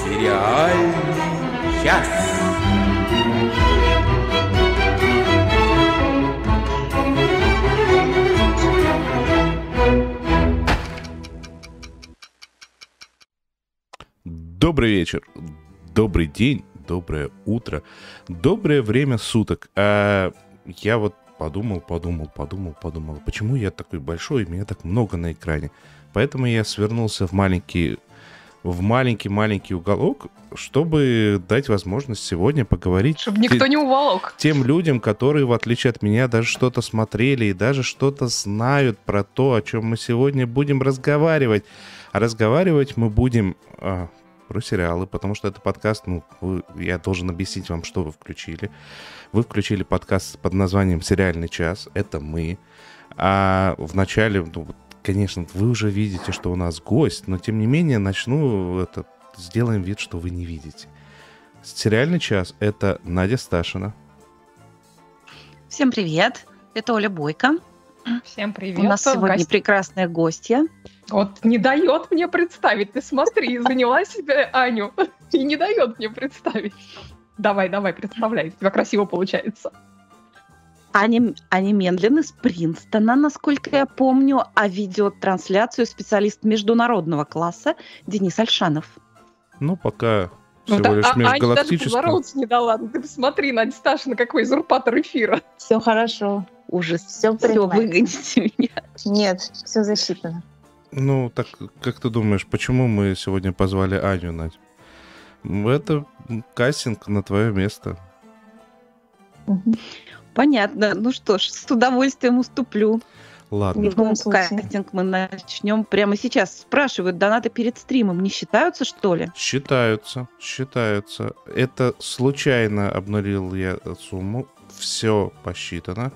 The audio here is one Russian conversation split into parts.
Сериальный час. Добрый вечер, добрый день, доброе утро, доброе время суток. А я вот подумал, подумал, подумал, подумал, почему я такой большой, и меня так много на экране. Поэтому я свернулся в маленький в маленький-маленький уголок, чтобы дать возможность сегодня поговорить Чтобы никто не уволок. тем людям, которые, в отличие от меня, даже что-то смотрели и даже что-то знают про то, о чем мы сегодня будем разговаривать. А разговаривать мы будем а, про сериалы, потому что это подкаст, ну, вы- я должен объяснить вам, что вы включили. Вы включили подкаст под названием «Сериальный час». Это мы. А в начале, ну, конечно, вы уже видите, что у нас гость, но тем не менее начну это, сделаем вид, что вы не видите. Сериальный час — это Надя Сташина. Всем привет, это Оля Бойко. Всем привет. У нас сегодня Гость- прекрасная гостья. Вот не дает мне представить. Ты смотри, заняла себе Аню и не дает мне представить. Давай, давай, представляй. У тебя красиво получается. Аня, Аня Мендлин из Принстона, насколько я помню, а видеотрансляцию специалист международного класса Денис Альшанов. Ну, пока Ну, всего да, лишь а- Аня даже не дала. Ну, Ты посмотри, Надя Сташина, какой узурпатор эфира. Все хорошо. Ужас. Все, принимается. выгоните меня. Нет, все засчитано. Ну, так как ты думаешь, почему мы сегодня позвали Аню, Надь? Это кастинг на твое место. Понятно. Ну что ж, с удовольствием уступлю. Ладно. В случае. кастинг мы начнем прямо сейчас. Спрашивают, донаты перед стримом не считаются, что ли? Считаются, считаются. Это случайно обнулил я сумму. Все посчитано,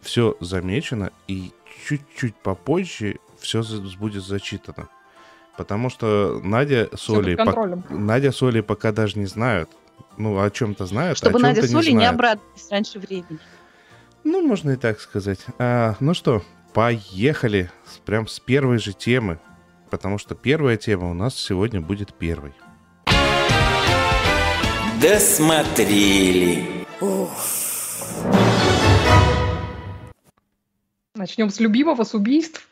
все замечено, и чуть-чуть попозже все будет зачитано. Потому что Надя с Олей, контролем. Надя с Олей пока даже не знают. Ну, о чем-то знают, Чтобы о чем-то Надя с не Олей не знают. обрадовались раньше времени. Ну, можно и так сказать. А, ну что, поехали. С- Прям с первой же темы. Потому что первая тема у нас сегодня будет первой. Досмотрели. Начнем с любимого, с убийств.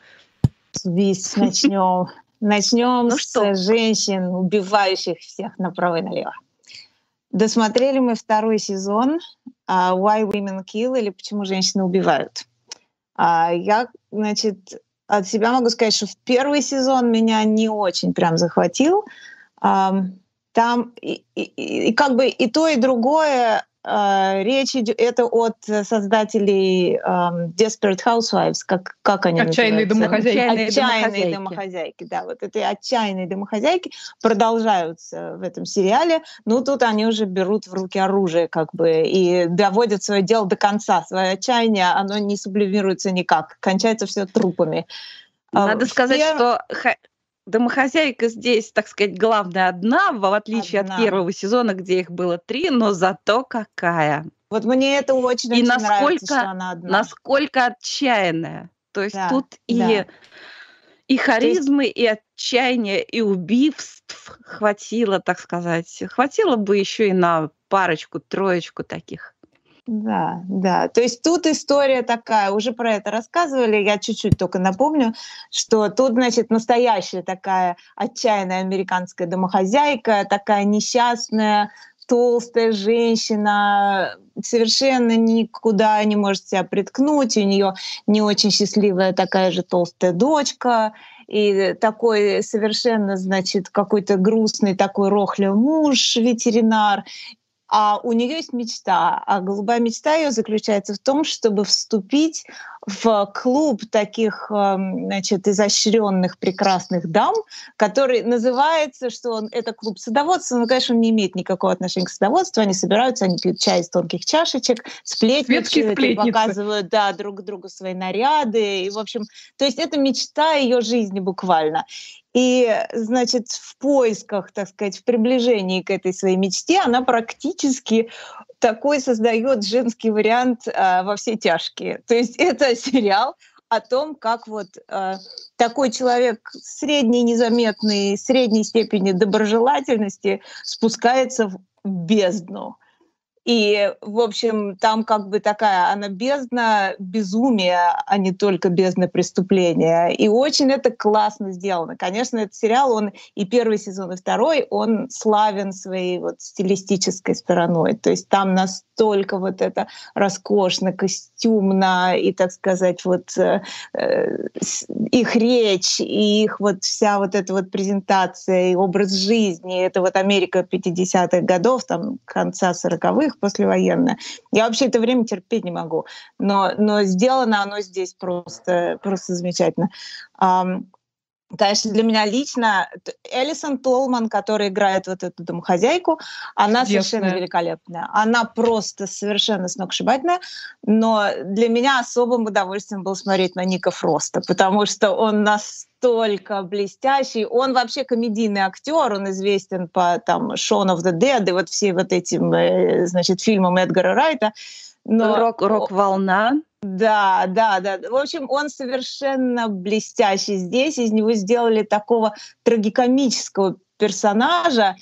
С убийств начнем. Начнем Ну с что? женщин, убивающих всех направо и налево. Досмотрели мы второй сезон а, Why Women Kill или Почему женщины убивают. А, Я, значит, от себя могу сказать, что в первый сезон меня не очень прям захватил. Ам, Там и, и- и как бы и то, и другое речь идет, это от создателей ам, Desperate Housewives, как, как они Отчаянные называются? домохозяйки. Отчаянные Отчаянные домохозяйки. домохозяйки, да, вот эти отчаянные домохозяйки продолжаются в этом сериале, ну тут они уже берут в руки оружие, как бы, и доводят свое дело до конца. Свое отчаяние, оно не сублимируется никак, кончается все трупами. А Надо сказать, пер- что домохозяйка здесь, так сказать, главная одна, в отличие Одна. от первого сезона, где их было три, но зато какая. Вот мне это очень, И очень нравится, насколько- что она одна. Насколько отчаянная. То есть Да, тут и, да. и харизмы, и отчаяния, и убийств хватило, так сказать. Хватило бы еще и на парочку, троечку таких. Да, да. То есть тут история такая, уже про это рассказывали, я чуть-чуть только напомню, что тут, значит, настоящая такая отчаянная американская домохозяйка, такая несчастная, толстая женщина, совершенно никуда не может себя приткнуть, у нее не очень счастливая такая же толстая дочка, и такой совершенно, значит, какой-то грустный такой рохлый муж, ветеринар, а у нее есть мечта, а голубая мечта ее заключается в том, чтобы вступить в клуб таких, эм, значит, изощренных, прекрасных дам, который называется, что он, это клуб садоводства, но, конечно, он не имеет никакого отношения к садоводству, они собираются, они пьют чай из тонких чашечек, сплетничают, показывают, да, друг другу свои наряды, и, в общем, то есть это мечта ее жизни буквально. И, значит, в поисках, так сказать, в приближении к этой своей мечте она практически такой создает женский вариант э, во все тяжкие. То есть это сериал о том, как вот э, такой человек средней незаметной, средней степени доброжелательности спускается в бездну. И, в общем, там как бы такая, она бездна безумия, а не только бездна преступления. И очень это классно сделано. Конечно, этот сериал, он и первый сезон, и второй, он славен своей вот стилистической стороной. То есть там настолько вот это роскошно, костюмно, и, так сказать, вот э, э их речь, и их вот вся вот эта вот презентация, и образ жизни, это вот Америка 50-х годов, там, конца 40-х, их послевоенное. Я вообще это время терпеть не могу. Но, но сделано оно здесь просто, просто замечательно. Конечно, для меня лично Элисон Толман, которая играет вот эту домохозяйку, она Чудесная. совершенно великолепная. Она просто совершенно сногсшибательная. Но для меня особым удовольствием было смотреть на Ника Фроста, потому что он настолько блестящий. Он вообще комедийный актер, он известен по там Shaun of the Dead и вот все вот этим, э, значит, фильмам Эдгара Райта. Но... Рок, рок-волна. Да, да, да. В общем, он совершенно блестящий здесь. Из него сделали такого трагикомического персонажа.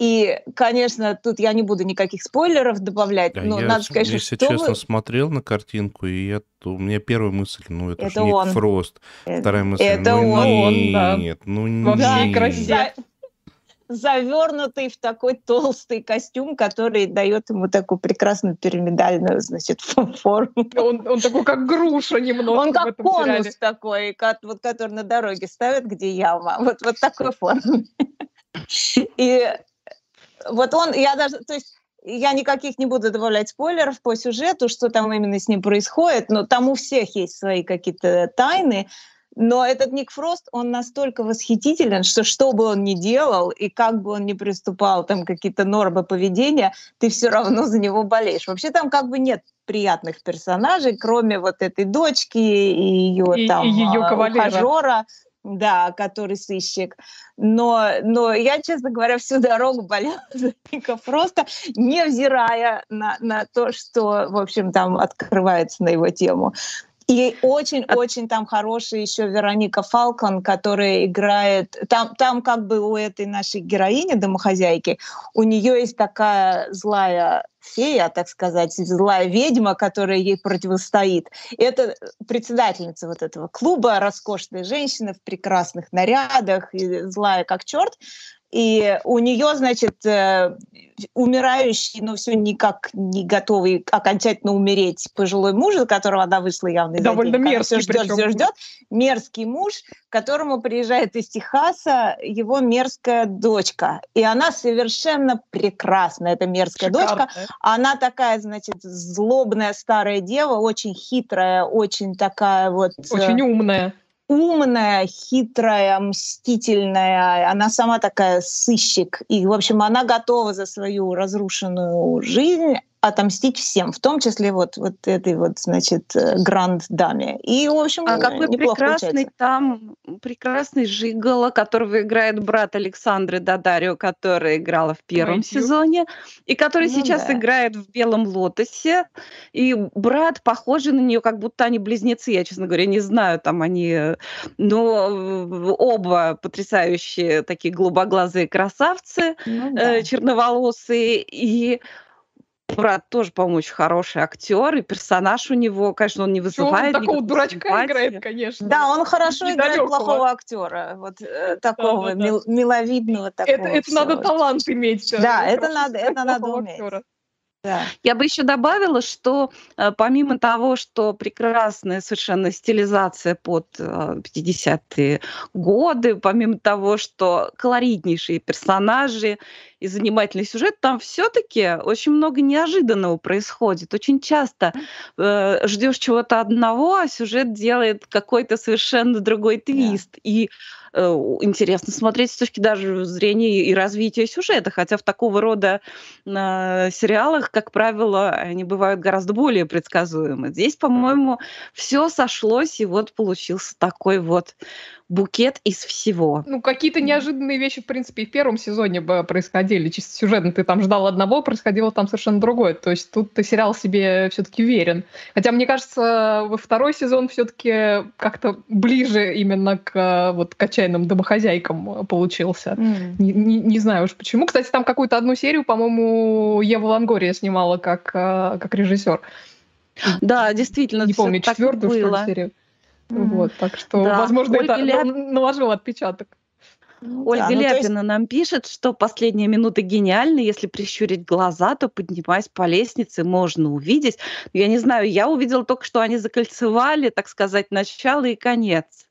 И, конечно, тут я не буду никаких спойлеров добавлять, да, но я, надо сказать, если что честно, вы... смотрел на картинку, и я, то, у меня первая мысль, ну, это, это же он. Ник Фрост. Это, Вторая мысль, это ну, он, нет, да. ну, Во всей нет. красе. Завернутый в такой толстый костюм, который дает ему такую прекрасную пирамидальную, значит, форму. Он, он такой, как груша немного. Он как конус сериале. такой, как, вот, который на дороге ставят, где яма. Вот, вот такой формы. И вот он, я даже, то есть я никаких не буду добавлять спойлеров по сюжету, что там именно с ним происходит, но там у всех есть свои какие-то тайны. Но этот Ник Фрост, он настолько восхитителен, что что бы он ни делал и как бы он ни приступал там какие-то нормы поведения, ты все равно за него болеешь. Вообще там как бы нет приятных персонажей, кроме вот этой дочки и ее И- там и её а, кавалера. ухажера, да, который сыщик. Но, но я, честно говоря, всю дорогу болела за Ника Фроста, невзирая на, на то, что, в общем, там открывается на его тему. И очень-очень там хорошая еще Вероника Фалкон, которая играет... Там, там как бы у этой нашей героини, домохозяйки, у нее есть такая злая фея, так сказать, злая ведьма, которая ей противостоит. Это председательница вот этого клуба, роскошная женщина в прекрасных нарядах, и злая как черт. И у нее, значит, э, умирающий, но все никак не готовый окончательно умереть пожилой муж, за которого она вышла явно из Довольно. Она мерзкий всё ждет, все ждет. Мерзкий муж, к которому приезжает из Техаса его мерзкая дочка. И она совершенно прекрасная, эта мерзкая дочка. Шикарная. Она такая, значит, злобная старая дева, очень хитрая, очень такая вот... э, Очень умная. Умная, хитрая, мстительная. Она сама такая сыщик. И, в общем, она готова за свою разрушенную жизнь отомстить всем, в том числе вот, вот этой вот, значит, э, гранд-даме. И, в общем, А какой прекрасный получается. там, прекрасный Жигало, которого играет брат Александры Дадарио, которая играла в первом Мэтью. сезоне, и который Ну сейчас да. играет в «Белом лотосе». И брат похожий на нее, как будто они близнецы. Я, честно говоря, не знаю, там они... э, Но э, оба потрясающие такие голубоглазые красавцы Ну да. черноволосые, и брат тоже, по-моему, очень хороший актер, и персонаж у него, конечно, он не Чё он вызывает такого дурачка симпатии. играет, конечно. Да, он хорошо играет Недалёкого. плохого актера, вот э, такого да. мил- миловидного такого. Это, это надо талант иметь. Да, это надо- это надо уметь. актера. Да. Я бы еще добавила, что э, помимо того, что прекрасная совершенно стилизация под э, 50-е годы, помимо того, что колоритнейшие персонажи и занимательный сюжет, там все-таки очень много неожиданного происходит. Очень часто э, ждешь чего-то одного, а сюжет делает какой-то совершенно другой твист. Да. И Э, интересно смотреть с точки даже зрения и развития сюжета, хотя в такого рода э, сериалах, как правило, они бывают гораздо более предсказуемы. Здесь, по-моему, все сошлось, и вот получился такой вот букет из всего. Ну, какие-то неожиданные вещи, в принципе, и в первом сезоне бы происходили. Чисто сюжетно ты там ждал одного, происходило там совершенно другое. То есть тут ты сериал себе все-таки верен. Хотя, мне кажется, во второй сезон все-таки как-то ближе именно к вот к отчаянным домохозяйкам получился. Mm. Не, не, не знаю уж почему. Кстати, там какую-то одну серию, по-моему, Ева Лангория снимала как, э, как режиссер. Да, действительно. Не помню, четвертую, что ли, серию. Вот, так что, да. возможно, Ольга это Ляп... наложил отпечаток. Ольга да, ну, Ляпина есть... нам пишет, что последние минуты гениальны. Если прищурить глаза, то, поднимаясь по лестнице, можно увидеть. Я не знаю, я увидела только, что они закольцевали, так сказать, начало и конец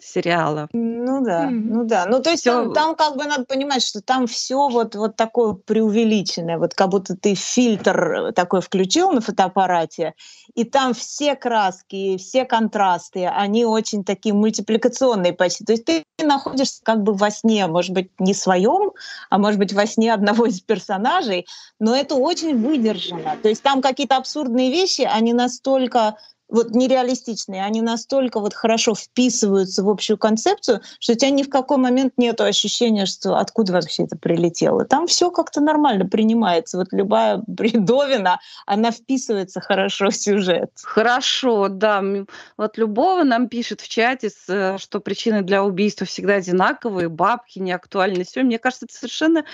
сериала. Ну да, mm-hmm. ну да. Ну то есть там, там как бы надо понимать, что там все вот, вот такое преувеличенное, вот как будто ты фильтр такой включил на фотоаппарате, и там все краски, все контрасты, они очень такие мультипликационные почти. То есть ты находишься как бы во сне, может быть, не своем, а может быть, во сне одного из персонажей, но это очень выдержано. То есть там какие-то абсурдные вещи, они настолько вот нереалистичные, они настолько вот хорошо вписываются в общую концепцию, что у тебя ни в какой момент нет ощущения, что откуда вообще это прилетело. Там все как-то нормально принимается. Вот любая бредовина, она вписывается хорошо в сюжет. Хорошо, да. Вот Любова нам пишет в чате, э, что причины для убийства всегда одинаковые, бабки, неактуальность. Мне кажется, это совершенно...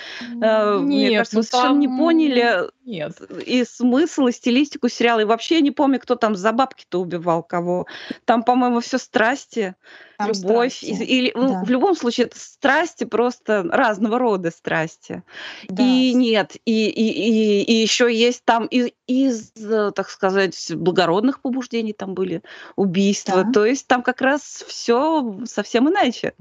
Э, нет, мне кажется, ну, вы совершенно не поняли нет. и смысл, и стилистику сериала. И вообще я не помню, кто там за бабки кто убивал кого. Там, по-моему, все страсти, Там любовь. Страсти. И, и, да. В любом случае, это страсти просто разного рода страсти. Да. И нет, и, и, и, и еще есть там из, из, так сказать, благородных побуждений там были убийства. Да. То есть там как раз все совсем иначе.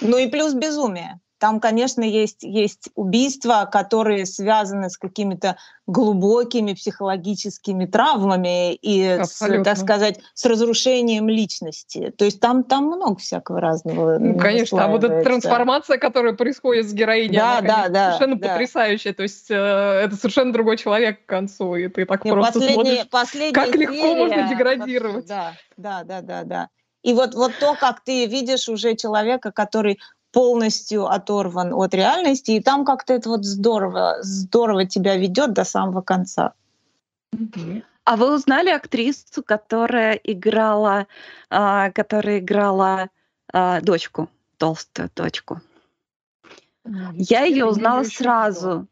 Ну и плюс безумие. Там, конечно, есть, есть убийства, которые связаны с какими-то глубокими психологическими травмами и, с, так сказать, с разрушением личности. То есть там, там много всякого разного. Ну, конечно, а вот эта трансформация, которая происходит с героиней, да, она, да, да, совершенно да. потрясающая. То есть э, это совершенно другой человек к концу, и ты так и просто последняя, смотришь, как легко серия, можно деградировать. Да, да, да, да, да. И вот, вот то, как ты видишь уже человека, который полностью оторван от реальности, и там как-то это вот здорово, здорово тебя ведет до самого конца. А вы узнали актрису, которая играла, а, которая играла а, дочку, толстую дочку? Я ее узнала сразу.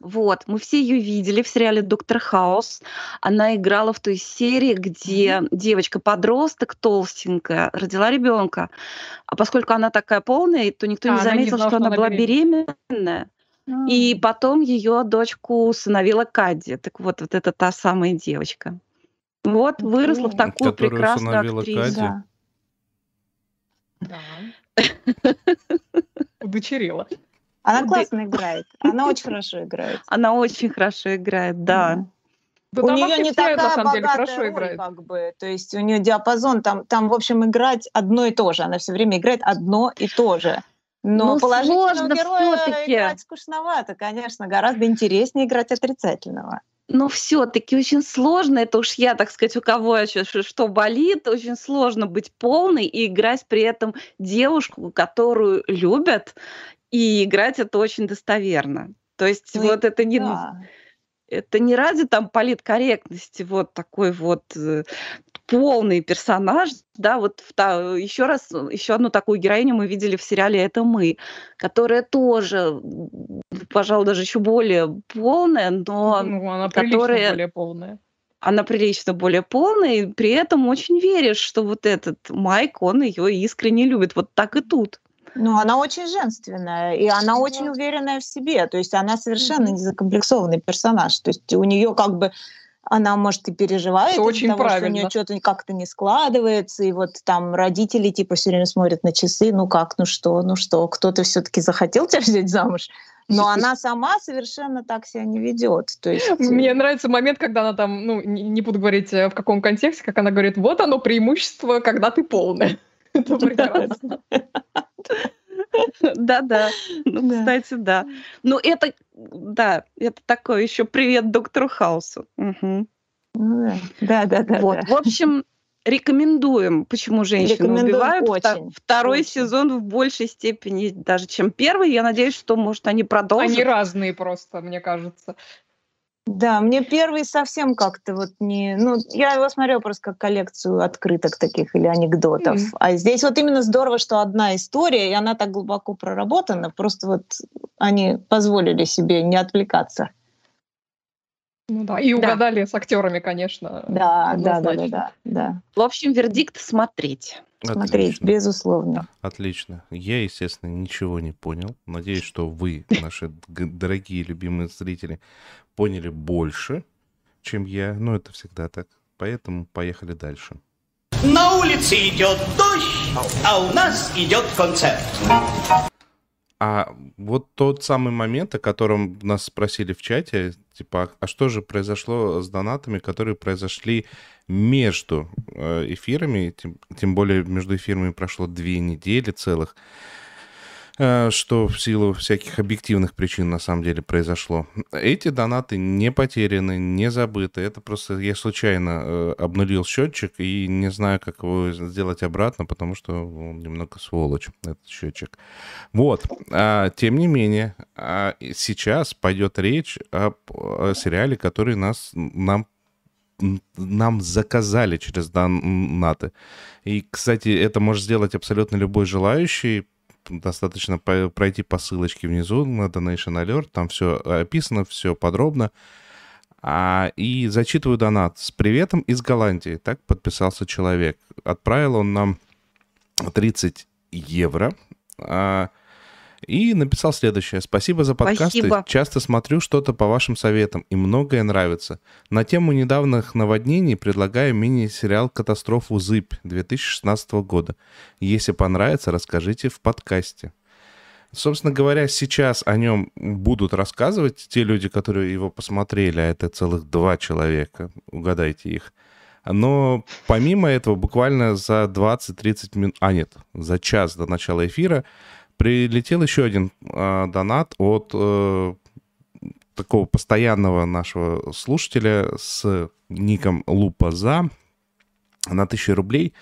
Вот, мы все ее видели в сериале «Доктор Хаус». Она играла в той серии, где девочка-подросток толстенькая родила ребенка. А поскольку она такая полная, то никто а, не заметил, не что, что она была беременная. Mm-hmm. И потом ее дочку усыновила Кадди. Так вот, вот это та самая девочка. Вот, выросла в такую Которую прекрасную актрису. Кадди. Да. Удочерила. Она классно играет. Она очень хорошо играет. Она очень хорошо играет, да. Да у нее не такая на самом деле, хорошо роль, играет. как бы, то есть у нее диапазон там, там в общем играть одно и то же, она все время играет одно и то же. Но ну, положительного героя играть скучновато, конечно, гораздо интереснее играть отрицательного. Но все-таки очень сложно, это уж я, так сказать, у кого еще что болит, очень сложно быть полной и играть при этом девушку, которую любят, и играть это очень достоверно. То есть ну, вот это не... Да. Это не ради там политкорректности, вот такой вот э, полный персонаж, да, вот еще раз, еще одну такую героиню мы видели в сериале «Это мы», которая тоже, пожалуй, даже еще более полная, но ну, она которая... более полная она прилично более полная, и при этом очень веришь, что вот этот Майк, он ее искренне любит. Вот так и тут. Ну, она очень женственная, и она очень уверенная в себе. То есть она совершенно не закомплексованный персонаж. То есть у нее как бы она, может, и переживает Что очень того, правильно. что у нее что-то как-то не складывается, и вот там родители типа все время смотрят на часы, ну как, ну что, ну что, кто-то все-таки захотел тебя взять замуж, но она сама совершенно так себя не ведет. То есть... Мне нравится момент, когда она там, ну, не, не буду говорить э, в каком контексте, как она говорит, вот оно преимущество, когда ты полная. Это прекрасно. Да-да. Ну, Да. кстати, да. Ну, это, да, это такое еще привет доктору Хаусу. Ну да, да, да. Вот, да. в общем, рекомендуем, почему женщины Рекомендуем убивают. Очень, Второй очень. сезон в большей степени даже, чем первый. Я надеюсь, что, может, они продолжат. Они разные просто, мне кажется. Да, мне первый совсем как-то вот не... Ну, я его смотрела просто как коллекцию открыток таких или анекдотов. Мгм. А здесь вот именно здорово, что одна история, и она так глубоко проработана. Просто вот они позволили себе не отвлекаться. Ну да, и Да. угадали с актерами, конечно. Да, да, да, да, да, да. В общем, вердикт смотреть. Смотреть, Отлично. безусловно. Отлично. Я, естественно, ничего не понял. Надеюсь, что вы, наши дорогие любимые зрители, поняли больше, чем я. Ну, это всегда так. Поэтому поехали дальше. На улице идет дождь, а у нас идет концерт. А вот тот самый момент, о котором нас спросили в чате, типа, а что же произошло с донатами, которые произошли между э, эфирами, тем, тем более между эфирами прошло две недели целых, э, что в силу всяких объективных причин на самом деле произошло. Эти донаты не потеряны, не забыты. Это просто я случайно э, обнулил счетчик и не знаю, как его сделать обратно, потому что он немного сволочь, этот счетчик. Вот. А, тем не менее, а, сейчас пойдет речь о сериале, который нас, нам, нам заказали через донаты. И, кстати, это может сделать абсолютно любой желающий. Достаточно пройти по ссылочке внизу на Donation Alert. Там все описано, все подробно. А, и зачитываю донат. С приветом из Голландии. Так подписался человек. Отправил он нам 30 евро. А, и написал следующее. Спасибо за подкасты. Спасибо. Часто смотрю что-то по вашим советам, и многое нравится. На тему недавних наводнений предлагаю мини-сериал «Катастрофу Зыбь» 2016 года. Если понравится, расскажите в подкасте. Собственно говоря, сейчас о нем будут рассказывать те люди, которые его посмотрели, а это целых два человека, угадайте их. Но помимо этого, буквально за 20-30 минут, а нет, за час до начала эфира прилетел еще один э, донат от э, такого постоянного нашего слушателя с ником Лупа за на 1000 рублей.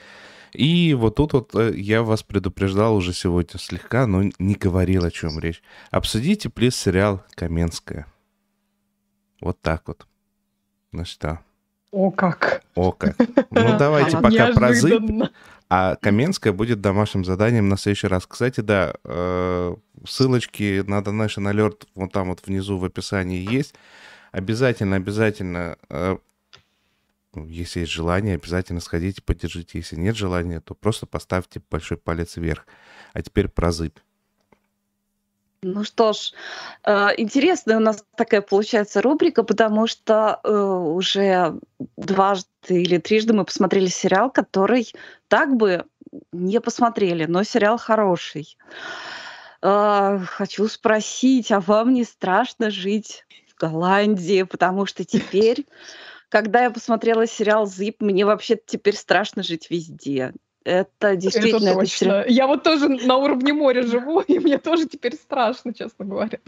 И вот тут вот э, я вас предупреждал уже сегодня слегка, но не говорил, о чем речь. Обсудите, плиз, сериал «Каменская». Вот так вот. Значит, да. О, как. О как. Ну, давайте А, пока про зыбь. А Каменская будет домашним заданием на следующий раз. Кстати, да, э, ссылочки на Donation Alert вот там вот внизу в описании есть. Обязательно, обязательно, э, ну, если есть желание, обязательно сходите, поддержите. Если нет желания, то просто поставьте большой палец вверх. А теперь про зыбь. Ну что ж, э, интересная у нас такая получается рубрика, потому что э, уже дважды или трижды мы посмотрели сериал, который так бы не посмотрели, но сериал хороший. Э, Хочу спросить, а вам не страшно жить в Голландии? Потому что теперь, когда я посмотрела сериал «Зип», мне вообще теперь страшно жить везде. Это действительно... это это точно. Я вот тоже на уровне моря живу, и мне тоже теперь страшно, честно говоря.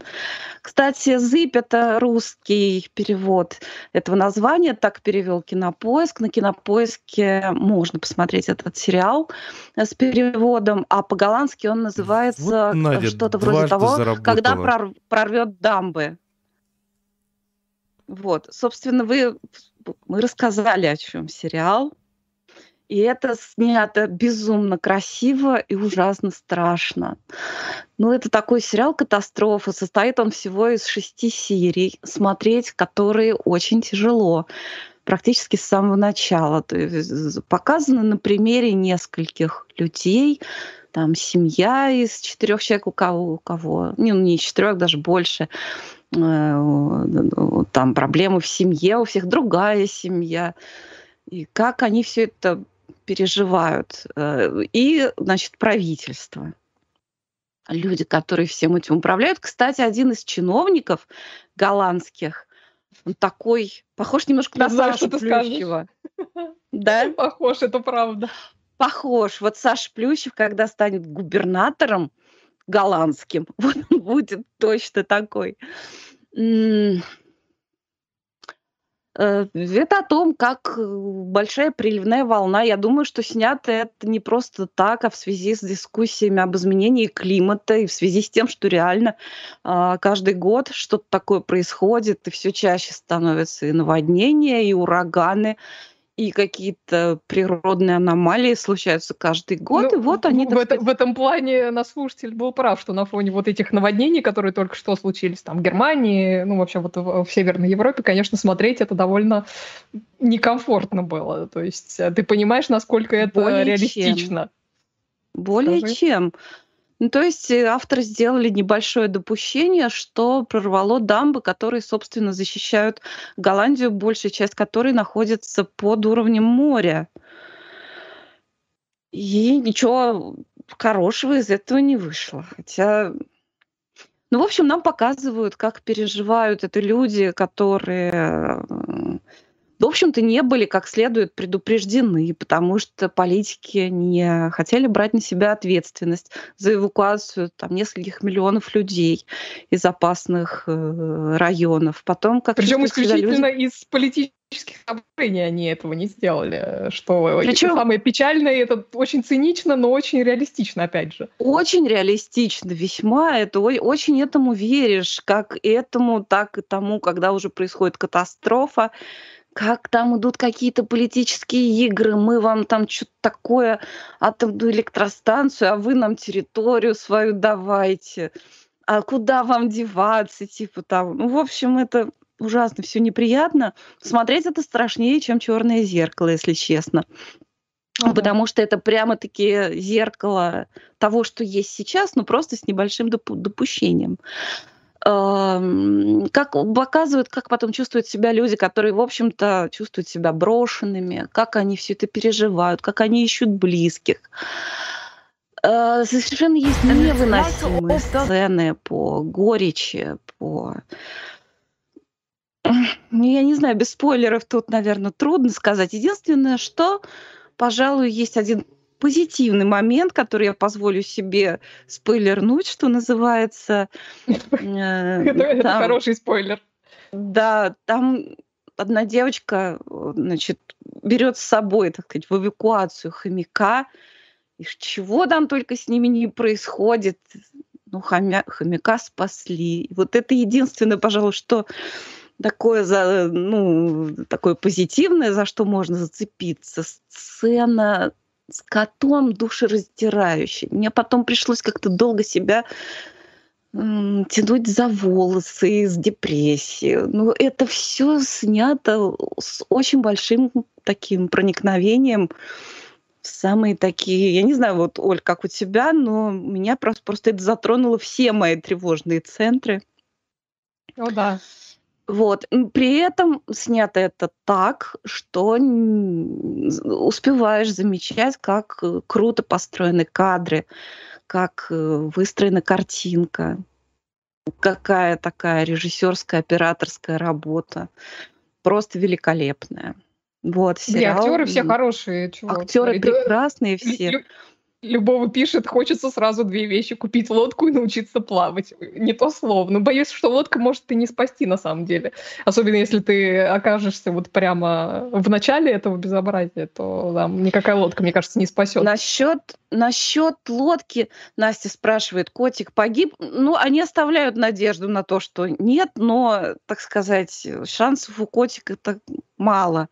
Кстати, «Зыбь» — это русский перевод этого названия, так перевел Кинопоиск. На Кинопоиске можно посмотреть этот сериал э, с переводом, а по-голландски он называется Вот, Надя, что-то вроде того, заработала. когда прор- прорвет дамбы. Вот, собственно, вы, мы рассказали, о чем сериал. И это снято безумно красиво и ужасно страшно. Ну, это такой сериал «Катастрофа». Состоит он всего из шести серий, смотреть которые очень тяжело практически с самого начала. То есть показано на примере нескольких людей, там семья из четырех человек, у кого, у кого, не, ну, не из четырех, даже больше, э, там проблемы в семье, у всех другая семья, и как они все это переживают. Э, и, значит, правительство. Люди, которые всем этим управляют. Кстати, один из чиновников голландских, он такой, похож немножко на Сашу Плющева. Да? Похож, это правда похож. Вот Саша Плющев, когда станет губернатором голландским, вот он будет точно такой. Э, это о том, как э, большая приливная волна. Я думаю, что снято это не просто так, а в связи с дискуссиями об изменении климата и в связи с тем, что реально а, каждый год что-то такое происходит, и все чаще становятся и наводнения, и ураганы, и какие-то природные аномалии случаются каждый год, ну, и вот они... В, это, сказать... в этом плане наш слушатель был прав, что на фоне вот этих наводнений, которые только что случились там в Германии, ну вообще вот в, в Северной Европе, конечно, смотреть это довольно некомфортно было. То есть э, ты понимаешь, насколько это Более реалистично. Чем. Более Скажи. чем. Ну, то есть э, авторы сделали небольшое допущение, что прорвало дамбы, которые, собственно, защищают Голландию, большая часть которой находится под уровнем моря. И ничего хорошего из этого не вышло. Хотя ну, в общем, нам показывают, как переживают это люди, которые э, в общем-то, не были как следует предупреждены, потому что политики не хотели брать на себя ответственность за эвакуацию там, нескольких миллионов людей из опасных э, районов. Потом, как Причем исключительно люди... из политических соображений они этого не сделали. Что Причем... самое печальное, это очень цинично, но очень реалистично, опять же. Очень реалистично, весьма. Это очень этому веришь, как этому, так и тому, когда уже происходит катастрофа как там идут какие-то политические игры, мы вам там что-то такое, атомную электростанцию, а вы нам территорию свою давайте, а куда вам деваться, типа там. Ну, в общем, это ужасно, все неприятно. Смотреть это страшнее, чем черное зеркало, если честно. Ага. Потому что это прямо-таки зеркало того, что есть сейчас, но просто с небольшим допущением как показывают, как потом чувствуют себя люди, которые, в общем-то, чувствуют себя брошенными, как они все это переживают, как они ищут близких. Э, совершенно есть невыносимые сцены по горечи, по... Ну, я не знаю, без спойлеров тут, наверное, трудно сказать. Единственное, что, пожалуй, есть один позитивный момент, который я позволю себе спойлернуть, что называется. Э, это хороший спойлер. Да, там одна девочка, значит, берет с собой, так сказать, в эвакуацию хомяка. И чего там только с ними не происходит. Ну, хомя, хомяка спасли. И вот это единственное, пожалуй, что такое, за, ну, такое позитивное, за что можно зацепиться. Сцена с котом душераздирающий. Мне потом пришлось как-то долго себя тянуть за волосы из депрессии. Ну, это все снято с очень большим таким проникновением в самые такие, я не знаю, вот, Оль, как у тебя, но меня просто, просто это затронуло все мои тревожные центры. О, да. Вот. При этом снято это так, что успеваешь замечать, как э, круто построены кадры, как э, выстроена картинка, какая такая режиссерская, операторская работа. Просто великолепная. Вот, сериал. Актеры все хорошие. Чего актеры прекрасные все любого пишет, хочется сразу две вещи. Купить лодку и научиться плавать. Не то слово. Но боюсь, что лодка может и не спасти на самом деле. Особенно если ты окажешься вот прямо в начале этого безобразия, то да, никакая лодка, мне кажется, не спасет. Насчет, насчет лодки Настя спрашивает, котик погиб? Ну, они оставляют надежду на то, что нет, но, так сказать, шансов у котика-то мало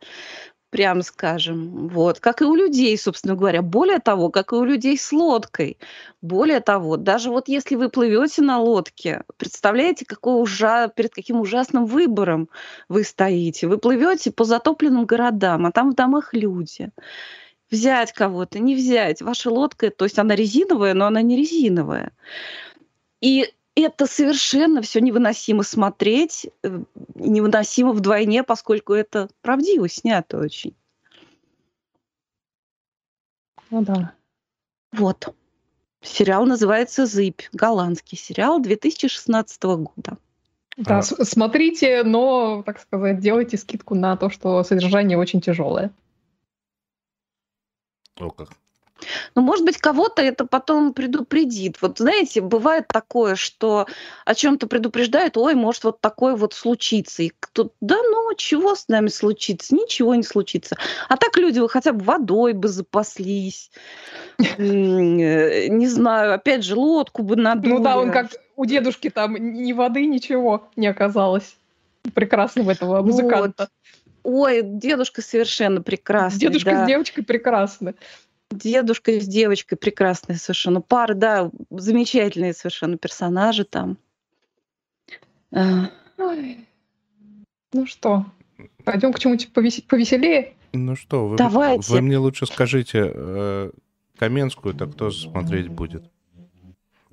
прям скажем. Вот. Как и у людей, собственно говоря. Более того, как и у людей с лодкой. Более того, даже вот если вы плывете на лодке, представляете, какой ужа... перед каким ужасным выбором вы стоите. Вы плывете по затопленным городам, а там в домах люди. взять кого-то, не взять. Ваша лодка, то есть она резиновая, но она не резиновая. И это совершенно все невыносимо смотреть, э, невыносимо вдвойне, поскольку это правдиво снято очень. Ну да. Вот. Сериал называется «Зыбь». Голландский сериал 2016 года. Да, А. смотрите, но, так сказать, делайте скидку на то, что содержание очень тяжелое. О, как. Ну, может быть, кого-то это потом предупредит. Вот знаете, бывает такое, что о чем-то предупреждают, ой, может вот такое вот случится. И кто да ну, чего с нами случится? Ничего не случится. А так люди вы хотя бы водой бы запаслись. Э, Не знаю, опять же, лодку бы надули. Ну да, он как у дедушки там ни воды, ничего не оказалось. Прекрасного этого музыканта. Ой, дедушка совершенно прекрасный. Дедушка да. с девочкой прекрасны. Дедушка с девочкой прекрасная совершенно пара, да, замечательные совершенно персонажи там. Ой. Ну что, пойдем к чему-нибудь повесе- повеселее? Ну что, вы, Давайте. вы мне лучше скажите, э, Каменскую-то кто смотреть будет?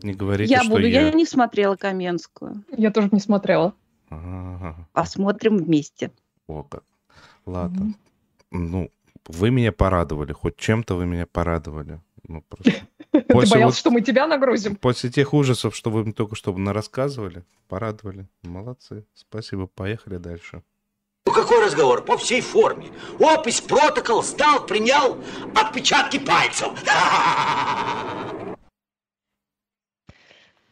Не говорите, Я что буду, я я. не смотрела Каменскую. Я тоже не смотрела. Ага, Посмотрим вместе. о как. Ладно. Ну, вы меня порадовали, хоть чем-то вы меня порадовали. Ну, просто. Ты После боялся, вот- что мы тебя нагрузим? После тех ужасов, что вы мне только что рассказывали, порадовали. Молодцы. Спасибо. Поехали дальше. Ну какой разговор? По всей форме. Опись, протокол, сдал, принял отпечатки пальцев.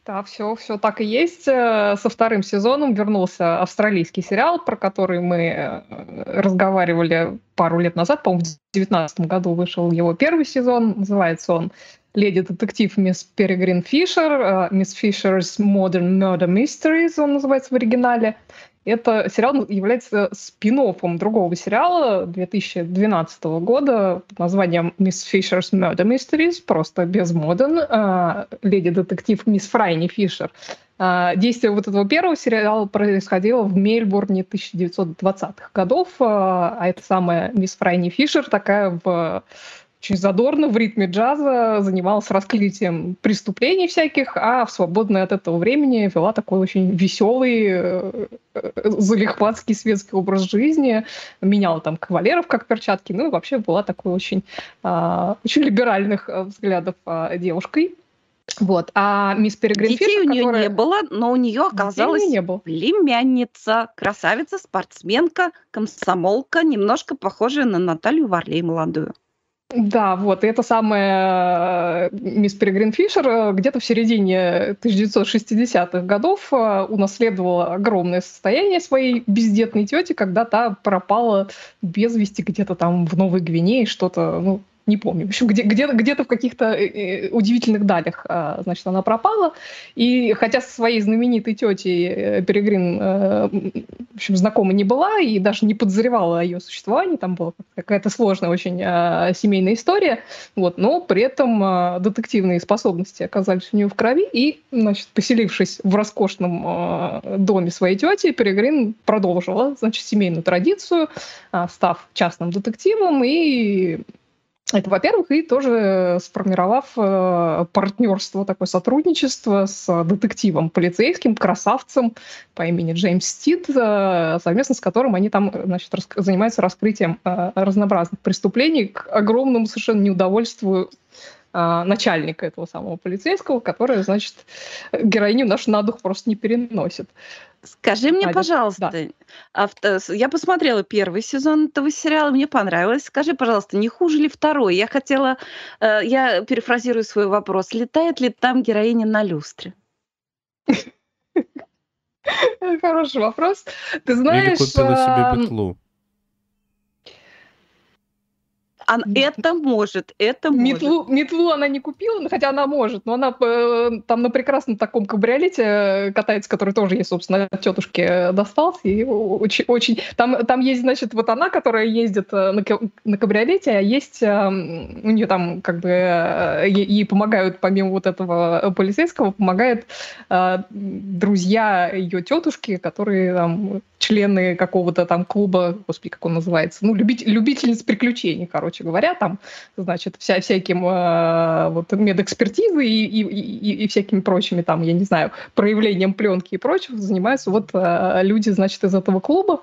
Да, все, все так и есть. Э, Со вторым сезоном вернулся австралийский сериал, про который мы э, разговаривали пару лет назад, по-моему, в 2019 году вышел его первый сезон. Называется он «Леди-детектив мисс Перегрин Фишер», э, «Мисс Фишер's Modern Murder Mysteries» он называется в оригинале. Это сериал является спин другого сериала 2012 года под названием «Miss Fisher's Murder Mysteries», просто без моден, э, леди-детектив мисс Фрайни Фишер. Э, Действие вот этого первого сериала происходило в Мельбурне 1920-х годов, э, а это самая мисс Фрайни Фишер такая в очень задорно в ритме джаза занималась раскрытием преступлений всяких, а в свободное от этого времени вела такой очень веселый, э, э, залихватский светский образ жизни, меняла там кавалеров как перчатки, ну и вообще была такой очень, а, очень либеральных а, взглядов а, девушкой. Вот. А мисс Перегрин Детей Фишер, у нее которая- не было, но у нее оказалась не было. племянница, красавица, спортсменка, комсомолка, немножко похожая на Наталью Варлей молодую. Да, вот, и эта самая э, мисс Перегрин Фишер э, где-то в середине 1960-х годов э, унаследовала огромное состояние своей бездетной тети, когда та пропала без вести где-то там в Новой Гвинее, что-то, ну, не помню. В общем, где, где, где-то в каких-то э, э, удивительных далях, э, значит, она пропала. И хотя со своей знаменитой тетей э, Перегрин, в общем, знакома не была и даже не подозревала о ее существовании, там была какая-то сложная очень э, семейная история, вот, но при этом э, детективные способности оказались у нее в крови, и, значит, поселившись в роскошном доме своей тети, Перегрин продолжила, значит, семейную традицию, став частным детективом и это, во-первых, и тоже сформировав э, партнерство, такое сотрудничество с детективом полицейским, красавцем по имени Джеймс Стид, э, совместно с которым они там значит, рас- занимаются раскрытием э, разнообразных преступлений к огромному совершенно неудовольствию э, начальника этого самого полицейского, который, значит, героиню нашу на дух просто не переносит. Скажи мне, Надя, пожалуйста, авто- с- я посмотрела первый сезон этого сериала, мне понравилось. Скажи, пожалуйста, не хуже ли второй? Я хотела, э, я перефразирую свой вопрос, летает ли там героиня на люстре? Хороший вопрос. Ты Или знаешь... купила эм, себе петлу. А это может, это может. Метлу, метлу она не купила, хотя она может, но она э, там на прекрасном таком кабриолете э, катается, который тоже ей, собственно, от тетушки э, достался. И очень, очень... Там, там есть, значит, вот она, которая ездит на, на кабриолете, а есть у нее там как бы ей, помогают, помимо вот этого полицейского, помогают друзья ее тетушки, которые там члены какого-то там клуба, господи, как он называется, ну, любитель, любительниц приключений, короче короче говоря, там, значит, вся, всяким э, вот медэкспертизой и, и, и, и всякими прочими там, я не знаю, проявлением пленки и прочего занимаются вот э, люди, значит, из этого клуба.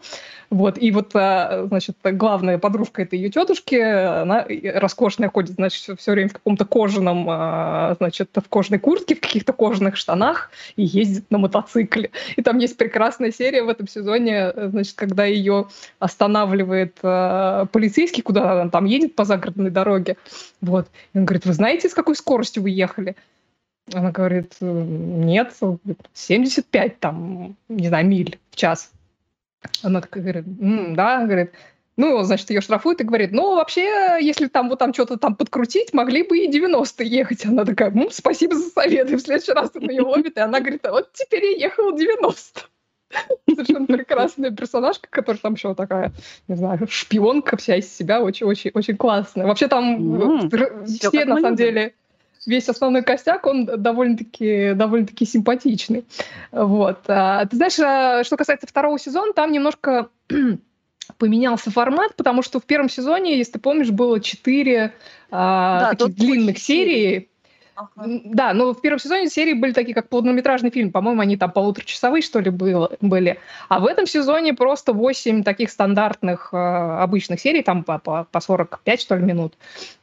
Вот, и вот, э, значит, главная подружка этой ее тетушки, она роскошная ходит, значит, все время в каком-то кожаном, э, значит, в кожаной куртке, в каких-то кожаных штанах и ездит на мотоцикле. И там есть прекрасная серия в этом сезоне, э, значит, когда ее останавливает полицейский, куда она там едет по загородной дороге. Вот. И он говорит, вы знаете, с какой скоростью вы ехали? Она говорит, нет, 75 там, не знаю, миль в час. Она такая говорит, М, да, говорит, ну, значит, ее штрафуют и говорит, ну, вообще, если там вот там что-то там подкрутить, могли бы и 90 ехать. Она такая, ну, спасибо за совет. И в следующий раз он ее ловит, и она говорит, а вот теперь я ехала 90. Совершенно прекрасная персонажка, которая там еще такая, не знаю, шпионка вся из себя, очень-очень-очень классная. Вообще там все, на самом деле, весь основной костяк, он довольно-таки довольно симпатичный. Вот. А, ты знаешь, а, что касается второго сезона, там немножко поменялся формат, потому что в первом сезоне, если ты помнишь, было четыре а, да, таких длинных серии, Ага. Да, но в первом сезоне серии были такие, как полнометражный фильм. По-моему, они там полуторачасовые, что ли, было, были. А в этом сезоне просто 8 таких стандартных э, обычных серий, там по, по, по 45, что ли, минут.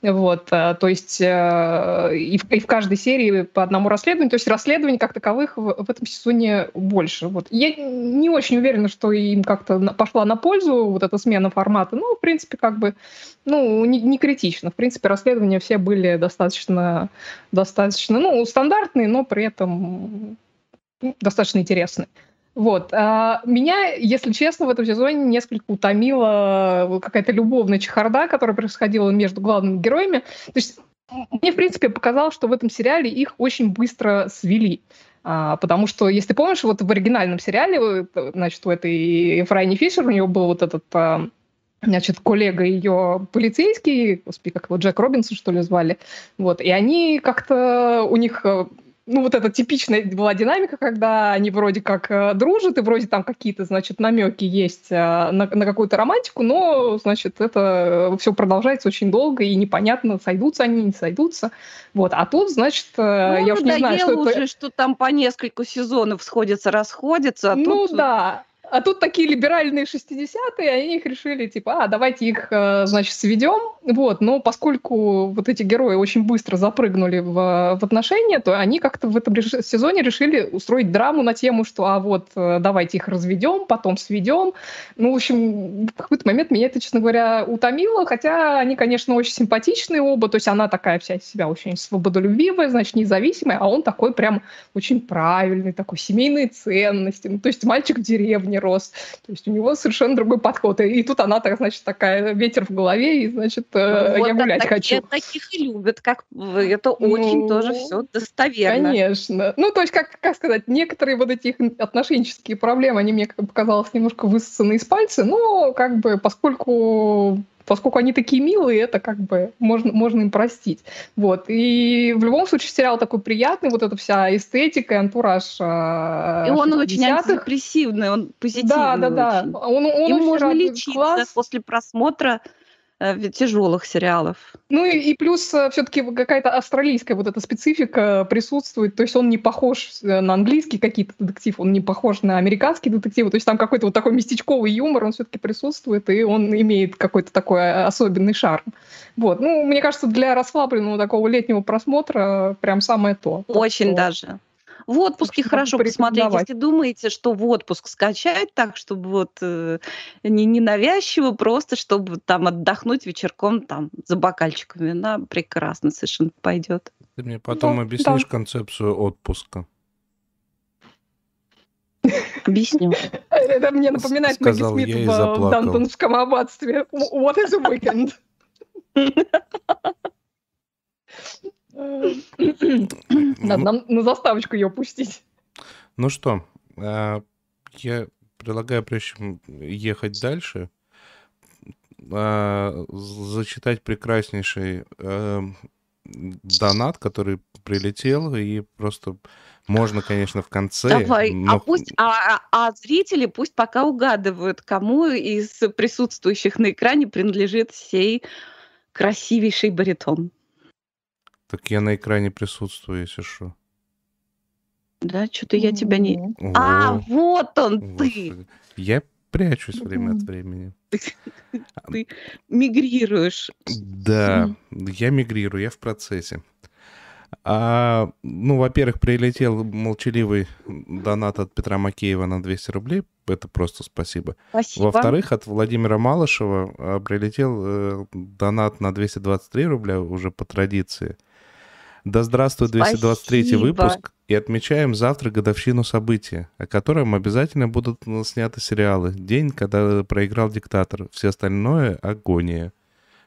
Вот, э, то есть э, и, в, и в каждой серии по одному расследованию. То есть расследований как таковых в, в этом сезоне больше. Вот. Я не очень уверена, что им как-то пошла на пользу вот эта смена формата. Ну, в принципе, как бы, ну, не, не критично. В принципе, расследования все были достаточно, достаточно достаточно, ну, стандартные, но при этом ну, достаточно интересные. Вот. А меня, если честно, в этом сезоне несколько утомила какая-то любовная чехарда, которая происходила между главными героями. То есть мне, в принципе, показалось, что в этом сериале их очень быстро свели. А, потому что, если помнишь, вот в оригинальном сериале, значит, у этой Фрайни Фишер, у нее был вот этот а, значит, коллега ее полицейский, господи, как его, Джек Робинсон, что ли, звали, вот, и они как-то, у них э, ну, вот эта типичная была динамика, когда они вроде как э, дружат, и вроде там какие-то, значит, намеки есть э, на, на какую-то романтику, но, значит, это все продолжается очень долго, и непонятно, сойдутся они, не сойдутся. Вот. А тут, значит, э, ну, я уж не знаю, что уже, это... что там по несколько сезонов сходятся, расходятся. А ну, тут... да. А тут такие либеральные 60-е, они их решили, типа, а, давайте их, э, значит, сведем. Вот, но поскольку вот эти герои очень быстро запрыгнули в, в отношения, то они как-то в этом сезоне решили устроить драму на тему, что, а вот, э, давайте их разведем, потом сведем. Ну, в общем, в какой-то момент меня это, честно говоря, утомило, хотя они, конечно, очень симпатичные оба, то есть она такая вся из себя очень свободолюбивая, значит, независимая, а он такой прям очень правильный, такой семейные ценности. Ну, то есть мальчик в деревне, не рос. То есть у него совершенно другой подход. И, тут она, так, значит, такая ветер в голове, и, значит, э, вот я гулять так, хочу. Таких и любят, как это очень ну, тоже все достоверно. Конечно. Ну, то есть, как, как сказать, некоторые вот эти их отношенческие проблемы, они мне показалось немножко высосаны из пальца, но как бы поскольку поскольку они такие милые, это как бы можно, можно им простить. Вот. И в любом случае сериал такой приятный, вот эта вся эстетика и антураж а, И он очень антидепрессивный, он позитивный Да, да, да. Он, он Им можно лечиться класс. после просмотра тяжелых сериалов. Ну и, и плюс э, все-таки какая-то австралийская вот эта специфика присутствует, то есть он не похож э, на английский какие-то детектив, он не похож на американский детектив, то есть там какой-то вот такой местечковый юмор, он все-таки присутствует, и он имеет какой-то такой особенный шарм. Вот, ну, мне кажется, для расслабленного такого летнего просмотра прям самое то. Очень то, даже. В отпуске хорошо посмотреть. Если думаете, что в отпуск скачать так, чтобы вот э, не ненавязчиво, просто чтобы там отдохнуть вечерком там за бокальчиком вина, прекрасно совершенно пойдет. Ты мне потом ну, объяснишь да. концепцию отпуска. Объясню. Это мне напоминает Мэгги Смит в Дантонском аббатстве. What is a weekend? Надо нам на заставочку ее пустить. Ну что, а, я предлагаю, прежде чем ехать дальше, а, зачитать прекраснейший а, донат, который прилетел, и просто можно, конечно, в конце. Давай, но... а, пусть, а, а зрители пусть пока угадывают, кому из присутствующих на экране принадлежит сей красивейший баритон. Так я на экране присутствую, если что. Да, что-то я тебя не... М. А, О, вот он ты! господи. Я прячусь время от времени. Ты мигрируешь. Да, я мигрирую, я в процессе. А, ну, во-первых, прилетел молчаливый донат от Петра Макеева на 200 рублей. Это просто спасибо. Спасибо. Во-вторых, от Владимира Малышева а, прилетел э, донат на 223 рубля уже по традиции. Да здравствует 223 Спасибо. выпуск. И отмечаем завтра годовщину события, о котором обязательно будут сняты сериалы. День, когда проиграл диктатор. Все остальное — агония.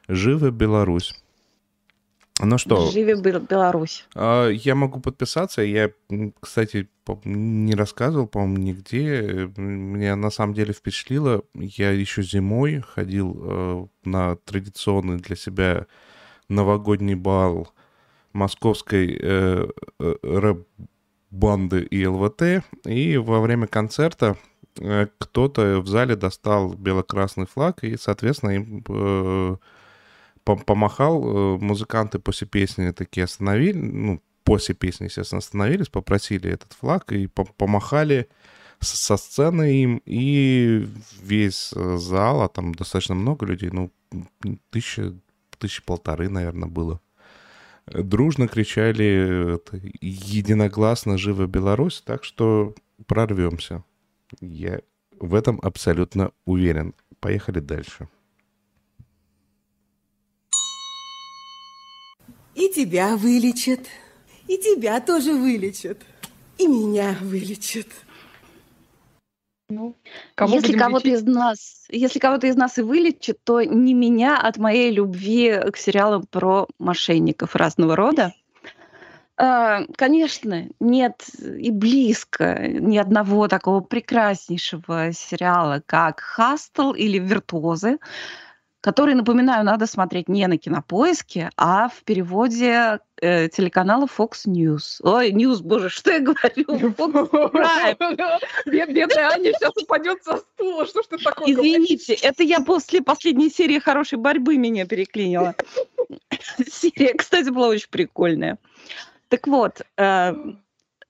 Живы Беларусь. Ну что, Живи Бел- Беларусь. а, Я могу подписаться. Я, кстати, не рассказывал, по-моему, нигде. Меня на самом деле впечатлило. Я еще зимой ходил э, на традиционный для себя новогодний бал московской э, э, рэп-банды и ЛВТ. И во время концерта э, кто-то в зале достал бело-красный флаг, и, соответственно, им э, пом- помахал, э, музыканты после песни такие остановили, ну, после песни, естественно, остановились, попросили этот флаг и пом- помахали со сцены им, и весь зал, а там достаточно много людей, ну, тысяча, тысячи полторы, наверное, было, дружно кричали это, единогласно «Жива Беларусь!», так что прорвемся. Я в этом абсолютно уверен. Поехали дальше. И тебя вылечат, и тебя тоже вылечат, и меня вылечат. Ну, кого если кого-то из нас, если кого-то из нас и вылечит, то не меня от моей любви к сериалам про мошенников разного рода. А, Конечно, нет и близко ни одного такого прекраснейшего сериала, как «Хастл» или «Виртуозы», который, напоминаю, надо смотреть не на Кинопоиске, а в переводе э, телеканала Fox News. Ой, News, боже, что я говорю? Fox Prime. Бед- Бедная Аня сейчас упадет со стула. Что ж ты такое? Извините, это я после последней серии хорошей борьбы меня переклинила. Серия, кстати, была очень прикольная. Так вот, э,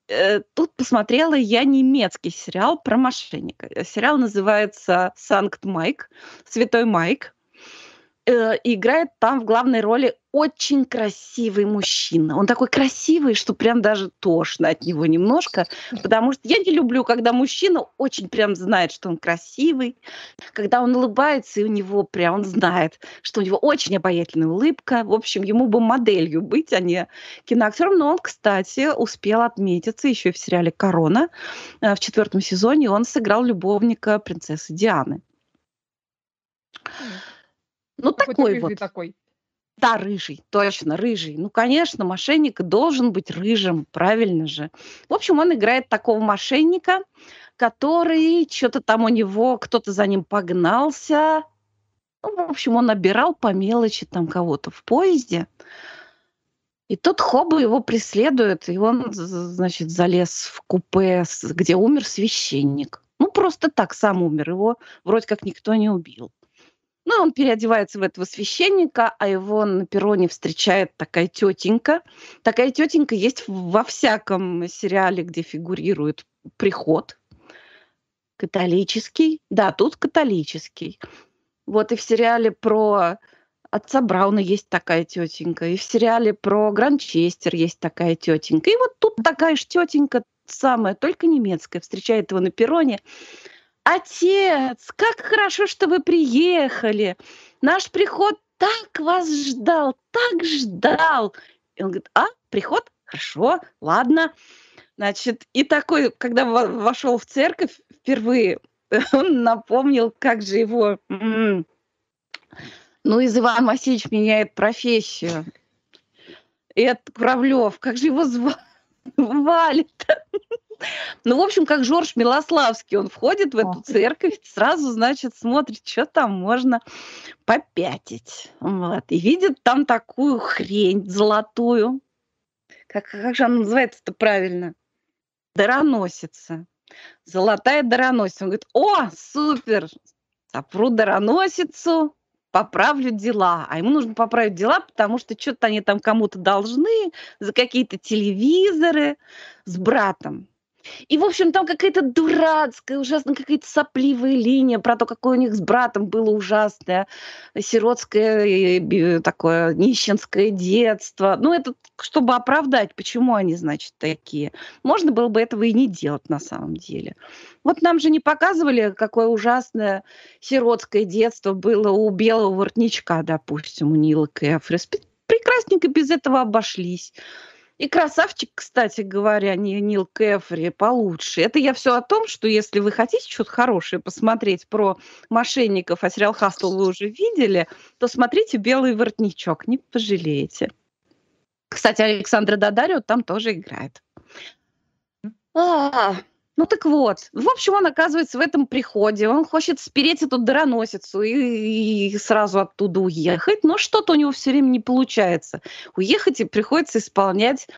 э, тут посмотрела я немецкий сериал про мошенника. Сериал называется «Санкт Майк», «Святой Майк». Э, Играет там в главной роли очень красивый мужчина. Он такой красивый, что прям даже тошно от него немножко, потому что я не люблю, когда мужчина очень прям знает, что он красивый, когда он улыбается, и у него прям он знает, что у него очень обаятельная улыбка. В общем, ему бы моделью быть, а не киноактером. Но он, кстати, успел отметиться еще в сериале «Корона». Э, В четвертом сезоне он сыграл любовника принцессы Дианы. Ну, и такой рыжий вот. такой. Да, рыжий, точно, рыжий. Ну, конечно, мошенник должен быть рыжим, правильно же. В общем, он играет такого мошенника, который что-то там у него, кто-то за ним погнался. Ну, в общем, он набирал по мелочи там кого-то в поезде. И тут хоба его преследует, и он, значит, залез в купе, где умер священник. Ну, просто так сам умер, его вроде как никто не убил. Ну, он переодевается в этого священника, а его на перроне встречает такая тетенька. Такая тетенька есть во всяком сериале, где фигурирует приход католический. Да, тут католический. Вот и в сериале про отца Брауна есть такая тетенька, и в сериале про Гранчестер есть такая тетенька. И вот тут такая же тетенька самая, только немецкая, встречает его на перроне. Отец, как хорошо, что вы приехали. Наш приход так вас ждал, так ждал. И он говорит, а, приход? Хорошо, ладно. Значит, и такой, когда во- вошел в церковь впервые, он напомнил, как же его... м, Ну, из Иван Васильевич меняет профессию. И это Куравлев, как же его звали? Валя-то. Ну, в общем, как Жорж Милославский, он входит в эту церковь, сразу, значит, смотрит, что там можно попятить. Вот. И видит там такую хрень золотую. Как, как же она называется-то правильно? Дароносица. Золотая дароносица. Он говорит, о, супер, сопру дароносицу, поправлю дела. А ему нужно поправить дела, потому что что-то они там кому-то должны за какие-то телевизоры с братом. И, в общем, там какая-то дурацкая, ужасно какая-то сопливая линия про то, какое у них с братом было ужасное сиротское такое нищенское детство. Ну, это чтобы оправдать, почему они, значит, такие. Можно было бы этого и не делать на самом деле. Вот нам же не показывали, какое ужасное сиротское детство было у белого воротничка, допустим, у Нила Кэфрис. Прекрасненько без этого обошлись. И красавчик, кстати говоря, не Нил Кэфри, получше. Это я все о том, что если вы хотите что-то хорошее посмотреть про мошенников, а сериал «Хастл» вы уже видели, то смотрите «Белый воротничок», не пожалеете. Кстати, Александра Дадарио там тоже играет. А, ну так вот, в общем, он оказывается в этом приходе, он хочет спереть эту дароносицу и, и сразу оттуда уехать, но что-то у него все время не получается. Уехать и приходится исполнять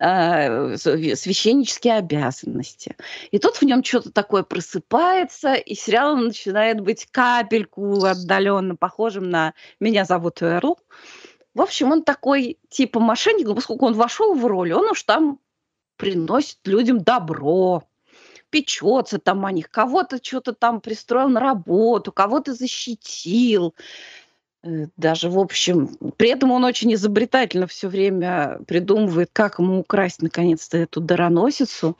э, священнические обязанности. И тут в нем что-то такое просыпается, и сериал начинает быть капельку отдаленно похожим на «Меня зовут Эрл». В общем, он такой типа мошенник, поскольку он вошел в роль, он уж там приносит людям добро, печется там о них, кого-то что-то там пристроил на работу, кого-то защитил. Э, даже, в общем, при этом он очень изобретательно все время придумывает, как ему украсть наконец-то эту дароносицу.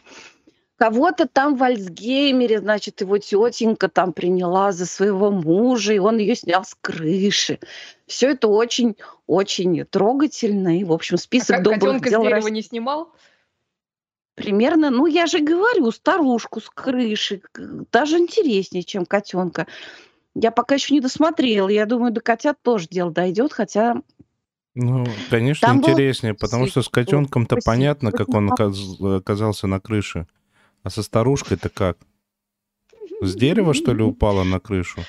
Кого-то там в Альцгеймере, значит, его тетенька там приняла за своего мужа, и он ее снял с крыши. Все это очень-очень трогательно. И, в общем, список а добрых дел... дерева не снимал? Примерно, ну я же говорю, старушку с крыши, даже интереснее, чем котенка. Я пока еще не досмотрела. Я думаю, до котят тоже дело дойдет, хотя ну, конечно, Там интереснее, был... потому что с котенком-то понятно, как он оказался на крыше. А со старушкой-то как? С дерева, что ли, упала на крышу?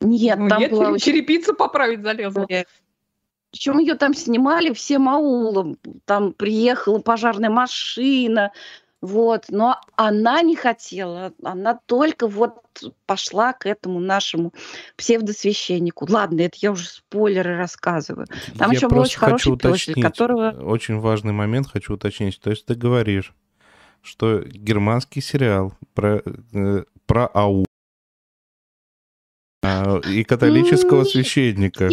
Нет, ну, там была очень... черепица поправить залезла. Причем ее там снимали всем аулом. Там приехала пожарная машина, вот, но она не хотела, она только вот пошла к этому нашему псевдосвященнику. Ладно, это я уже спойлеры рассказываю. Там я еще был очень хороший песель, которого... Очень важный момент хочу уточнить. То есть ты говоришь, что германский сериал про, э, про АУ а, и католического священника.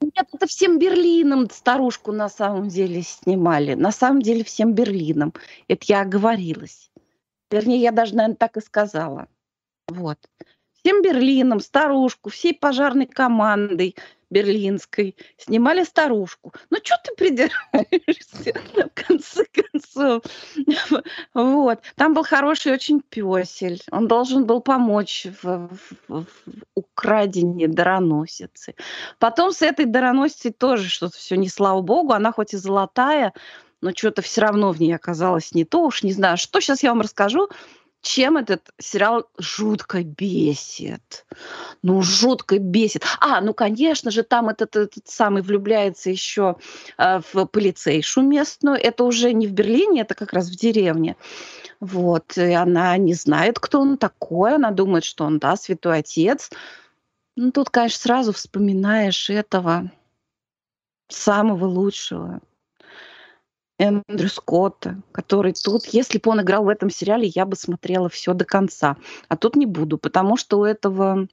Нет, это всем Берлином старушку на самом деле снимали. На самом деле всем Берлином. Это я оговорилась. Вернее, я даже, наверное, так и сказала. Вот. Всем Берлином, старушку, всей пожарной командой берлинской снимали старушку. Ну, что ты придираешься, в конце концов? Вот. Там был хороший очень песель. Он должен был помочь в, в, в украдении дароносицы. Потом с этой дароносицей тоже что-то все не слава богу. Она хоть и золотая, но что-то все равно в ней оказалось не то. Уж не знаю, что сейчас я вам расскажу чем этот сериал жутко бесит. Ну, жутко бесит. А, ну, конечно же, там этот, этот самый влюбляется еще э, в полицейшу местную. Это уже не в Берлине, это как раз в деревне. Вот. И она не знает, кто он такой. Она думает, что он, да, святой отец. Ну, тут, конечно, сразу вспоминаешь этого самого лучшего Эндрю Скотта, который тут, если бы он играл в этом сериале, я бы смотрела все до конца. А тут не буду, потому что у этого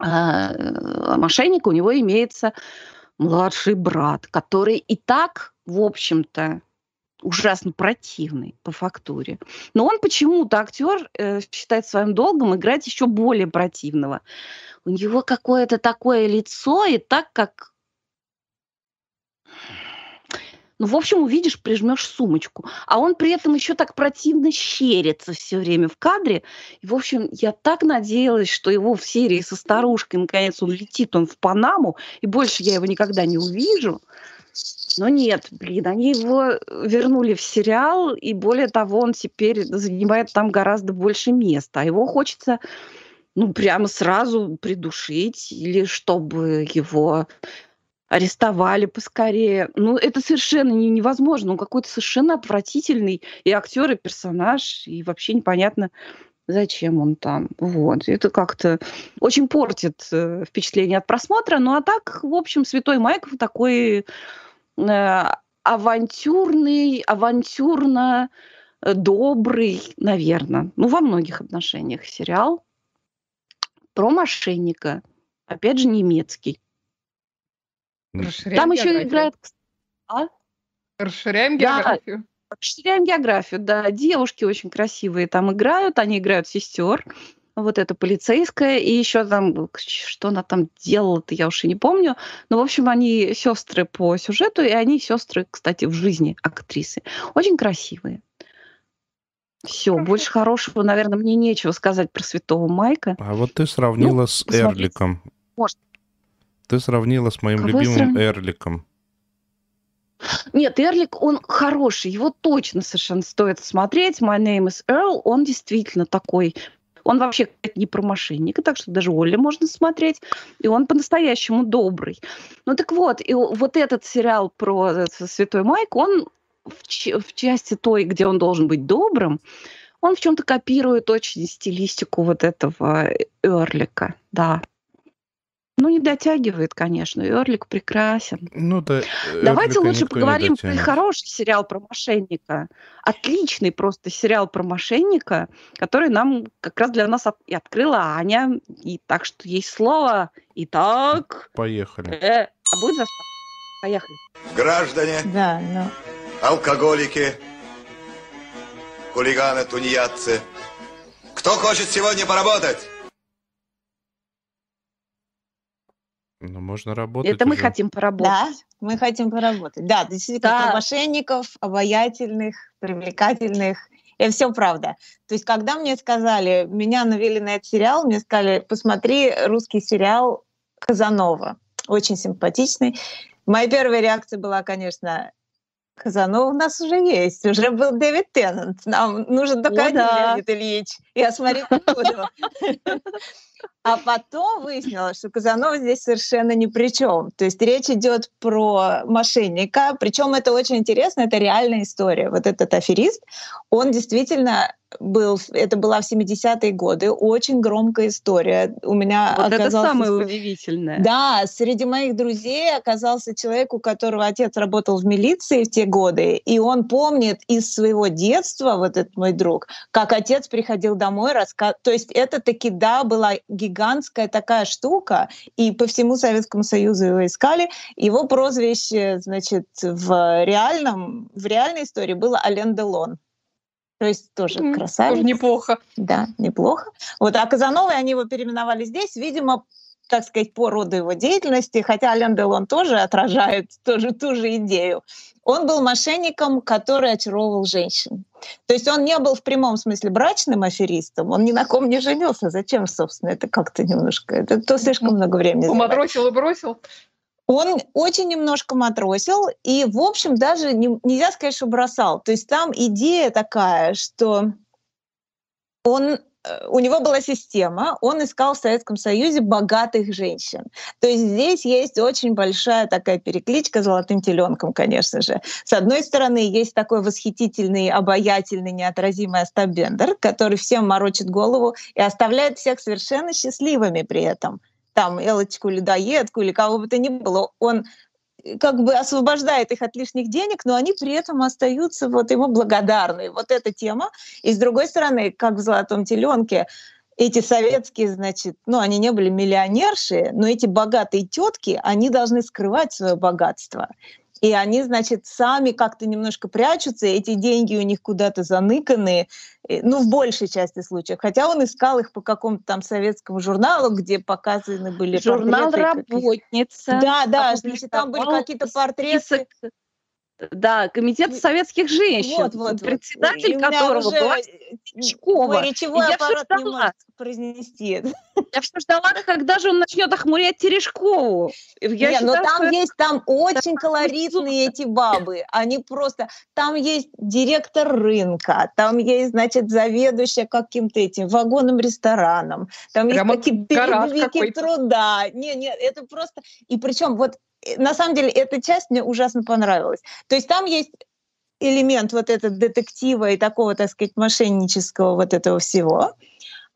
э, мошенника у него имеется младший брат, который и так, в общем-то, ужасно противный по фактуре. Но он почему-то актер э, считает своим долгом играть еще более противного. У него какое-то такое лицо, и так как ну, в общем, увидишь, прижмешь сумочку. А он при этом еще так противно щерится все время в кадре. И, в общем, я так надеялась, что его в серии со старушкой, наконец, он летит, он в Панаму, и больше я его никогда не увижу. Но нет, блин, они его вернули в сериал, и более того, он теперь занимает там гораздо больше места. А его хочется ну, прямо сразу придушить, или чтобы его арестовали поскорее. Ну, это совершенно не, невозможно. Он какой-то совершенно отвратительный и актер, и персонаж, и вообще непонятно, Зачем он там? Вот. Это как-то очень портит э, впечатление от просмотра. Ну а так, в общем, Святой Майков такой э, авантюрный, авантюрно э, добрый, наверное, ну, во многих отношениях сериал про мошенника. Опять же, немецкий. Расширяем Там еще географию. играет... А? Расширяем Да. географию. Расширяем географию, да. Девушки очень красивые там играют, они играют сестер. Вот эта полицейская, и еще там, что она там делала-то, я уж и не помню. Но, в общем, они сестры по сюжету, и они сестры, кстати, в жизни актрисы. Очень красивые. Все, больше хорошего, наверное, мне нечего сказать про Святого Майка. А вот ты сравнила с посмотрите. Эрликом. Может. Ты сравнила с моим Кого любимым сравнила? Эрликом. Нет, Эрлик, он хороший, его точно совершенно стоит смотреть. My name is Earl, он действительно такой. Он вообще не про мошенника, так что даже Олли можно смотреть. И он по-настоящему добрый. Ну так вот, и вот этот сериал про э, Святой Майк, он в, в части той, где он должен быть добрым, он в чем-то копирует очень стилистику вот этого Эрлика, да. Ну, не дотягивает, конечно. Эрлик прекрасен. Ну да. Давайте Эрлика лучше поговорим про хороший сериал про мошенника. Отличный просто сериал про мошенника, который нам как раз для нас от- и открыла Аня. И так что есть слово. Итак, Поехали. э, а будет заставка? Поехали. Граждане, Да, ну. алкоголики, хулиганы, тунеядцы. Кто хочет сегодня поработать? Ну, можно работать Это мы уже. хотим поработать. Да, мы хотим поработать. Да, действительно, Да. про мошенников, обаятельных, привлекательных. Это все правда. То есть, когда мне сказали, меня навели на этот сериал, мне сказали, посмотри русский сериал «Казанова». Очень симпатичный. Моя первая реакция была, конечно, Казанова у нас уже есть, уже был Дэвид Теннант. Нам нужен только О, один да. Леонид Ильич. Я буду. А потом выяснилось, что Казанова здесь совершенно ни при чем. То есть речь идет про мошенника, причем это очень интересно, это реальная история. Вот этот аферист, он действительно был, это была в 70-е годы, очень громкая история. У меня Вот это оказался самое спо- удивительное. да, среди моих друзей оказался человек, у которого отец работал в милиции в те годы, и он помнит из своего детства, вот этот мой друг, как отец приходил домой, раска... то есть это таки, да, была гигантская такая штука, и по всему Советскому Союзу его искали. Его прозвище, значит, в реальном, в реальной истории было Ален Делон. То есть тоже М, красавец. Тоже неплохо. Да, неплохо. Вот, а Казановой они его переименовали здесь, видимо, так сказать, по роду его деятельности, хотя Ален Делон тоже отражает тоже ту же идею. Он был мошенником, который очаровывал женщин. То есть он не был в прямом смысле брачным аферистом, он ни на ком не женился. Зачем, собственно, это как-то немножко, это то слишком много времени. Поматросил и бросил. Он очень немножко матросил, и, в общем, даже не- нельзя сказать, что бросал. То есть там идея такая, что он, у него была система, он искал в Советском Союзе богатых женщин. То есть здесь есть очень большая такая перекличка с золотым теленком, конечно же. С одной стороны, есть такой восхитительный, обаятельный, неотразимый Остап Бендер, который всем морочит голову и оставляет всех совершенно счастливыми при этом там Элочку людоедку или кого бы то ни было, он э, как бы освобождает их от лишних денег, но они при этом остаются вот ему благодарны. Вот эта тема. И с другой стороны, как в «Золотом теленке», эти советские, значит, ну, они не были миллионерши, но эти богатые тетки, они должны скрывать свое богатство. И они, значит, сами как-то немножко прячутся, эти деньги у них куда-то заныканы, э, ну, в большей части случаев. Хотя он искал их по какому-то там советскому журналу, где показаны были Журнал портреты «Работница». Да, да, значит, там были какие-то портреты. список, Да, Комитет советских женщин, Вот, вот, вот. председатель меня которого уже, была речевой И я аппарат не ждала. может произнести это. Я все ждала, когда же он начнет охмурять Терешкову. Я Не, но считаю, там что есть, там очень колоритные эти бабы. Они просто... Там есть директор рынка, там есть, значит, заведующая каким-то этим вагонным рестораном, там Прямо есть передовики какой-то. труда. Не, не, это просто... И причем вот на самом деле эта часть мне ужасно понравилась. То есть там есть элемент вот этот детектива и такого, так сказать, мошеннического вот этого всего.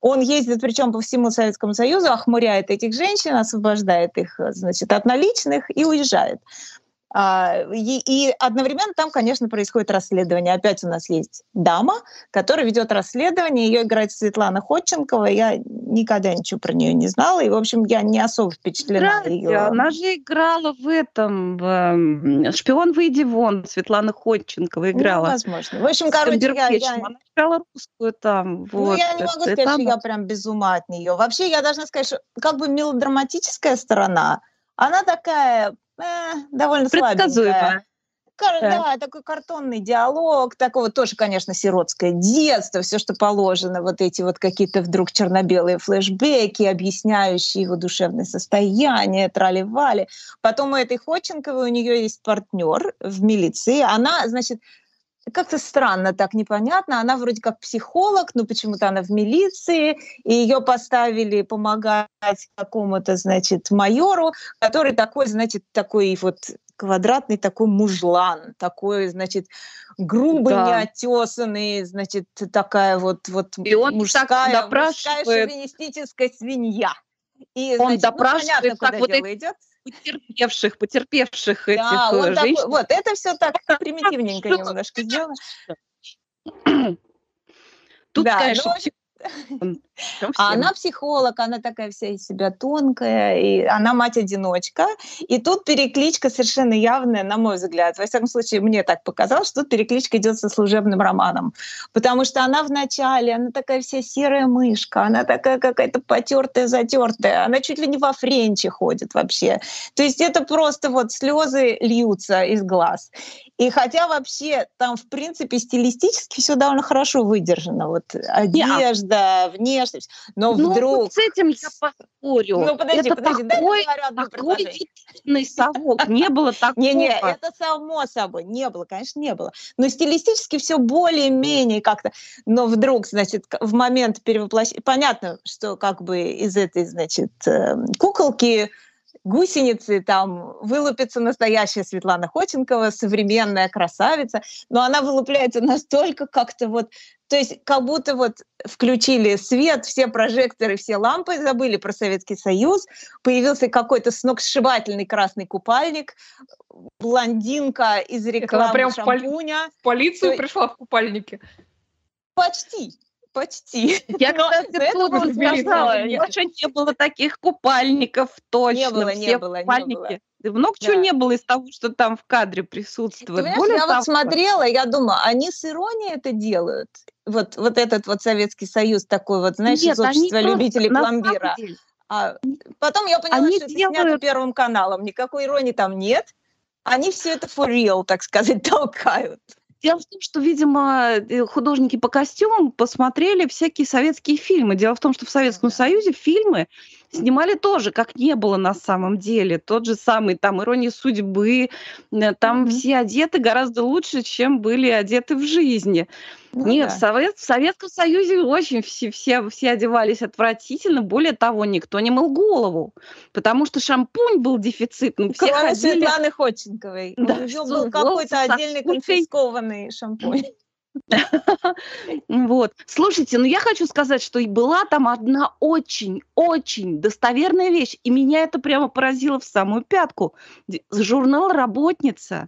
Он ездит, причем по всему Советскому Союзу, охмуряет этих женщин, освобождает их, значит, от наличных и уезжает. А, и, и одновременно там, конечно, происходит расследование. Опять у нас есть дама, которая ведет расследование. Ее играет Светлана Ходченкова. Я никогда ничего про нее не знала. И, в общем, я не особо впечатлена ее. Она же играла в этом в «Шпион, выйди вон». Светлана Ходченкова ну, играла. Ну, возможно. В общем, короче, я, я... Она играла русскую там. Вот. Ну, я не могу сказать, там... что я прям без ума от нее. Вообще, я должна сказать, что как бы мелодраматическая сторона, она такая э, довольно Предсказуемо. Да. да, такой картонный диалог, такого тоже, конечно, сиротское детство, все, что положено, вот эти вот какие-то вдруг черно-белые флешбеки, объясняющие его душевное состояние, трали-вали. Потом у этой Ходченковой у нее есть партнер в милиции, она, значит, как-то странно, так непонятно. Она вроде как психолог, но почему-то она в милиции, и ее поставили помогать какому-то, значит, майору, который такой, значит, такой вот квадратный такой мужлан, такой, значит, грубый, да. неотесанный, значит, такая вот, вот и он мужская, допрашивает... мужская шовинистическая свинья. И, он значит, допрашивает, ну, понятно, как вот дело идет потерпевших, потерпевших этих да, он э, женщин. Такой, вот, это все так примитивненько немножко сделано. Тут, да, конечно, ну, а она психолог, она такая вся из себя тонкая, и она мать-одиночка. И тут перекличка совершенно явная, на мой взгляд. Во всяком случае, мне так показалось, что тут перекличка идет со служебным романом. Потому что она вначале, она такая вся серая мышка, она такая какая-то потертая, затертая, она чуть ли не во френче ходит вообще. То есть это просто вот слезы льются из глаз. И хотя вообще там, в принципе, стилистически все довольно хорошо выдержано. Вот одежда, внешность. Но ну, вдруг... Вот с этим я поспорю. Ну, подожди, это подожди, такой, такой эффективный совок. Не было такого. Не-не, это само собой. Не было, конечно, не было. Но стилистически все более-менее как-то. Но вдруг, значит, в момент перевоплощения... Понятно, что как бы из этой, значит, эм, куколки гусеницы, там вылупится настоящая Светлана Ходченкова, современная красавица, но она вылупляется настолько как-то вот, то есть как будто вот включили свет, все прожекторы, все лампы, забыли про Советский Союз, появился какой-то сногсшибательный красный купальник, блондинка из рекламы Это прям шампуня. В полицию То... пришла в купальнике. Почти. Почти. Я, кстати, тоже сказала, раньше не было таких купальников точно. Не было, не было, купальники. не было. Много да. чего не было из того, что там в кадре присутствует. Ты Более я того... вот смотрела, я думаю, они с иронией это делают? Вот, вот этот вот Советский Союз такой вот, знаешь, Нет, из общества любителей пломбира. А потом я поняла, они что делают... это снято Первым каналом. Никакой иронии там нет. Они все это for real, так сказать, толкают. Дело в том, что, видимо, э, художники по костюмам посмотрели всякие советские фильмы. Дело в том, что в Советском Союзе фильмы снимали тоже, как не было на самом деле. Тот же самый там «Ирония судьбы», э, там mm-hmm. все одеты гораздо лучше, чем были одеты в жизни. Ну, Нет, да. в, Совет, в Советском Союзе очень все, все, все одевались отвратительно. Более того, никто не мыл голову, потому что шампунь был дефицитным. Все Кроме ходили... Светланы Ходченковой. Да, У нее был какой-то отдельный конфискованный шампунь. Вот. Слушайте, ну я хочу сказать, что и была там одна очень-очень достоверная вещь, и меня это прямо поразило в самую пятку. Журнал «Работница»,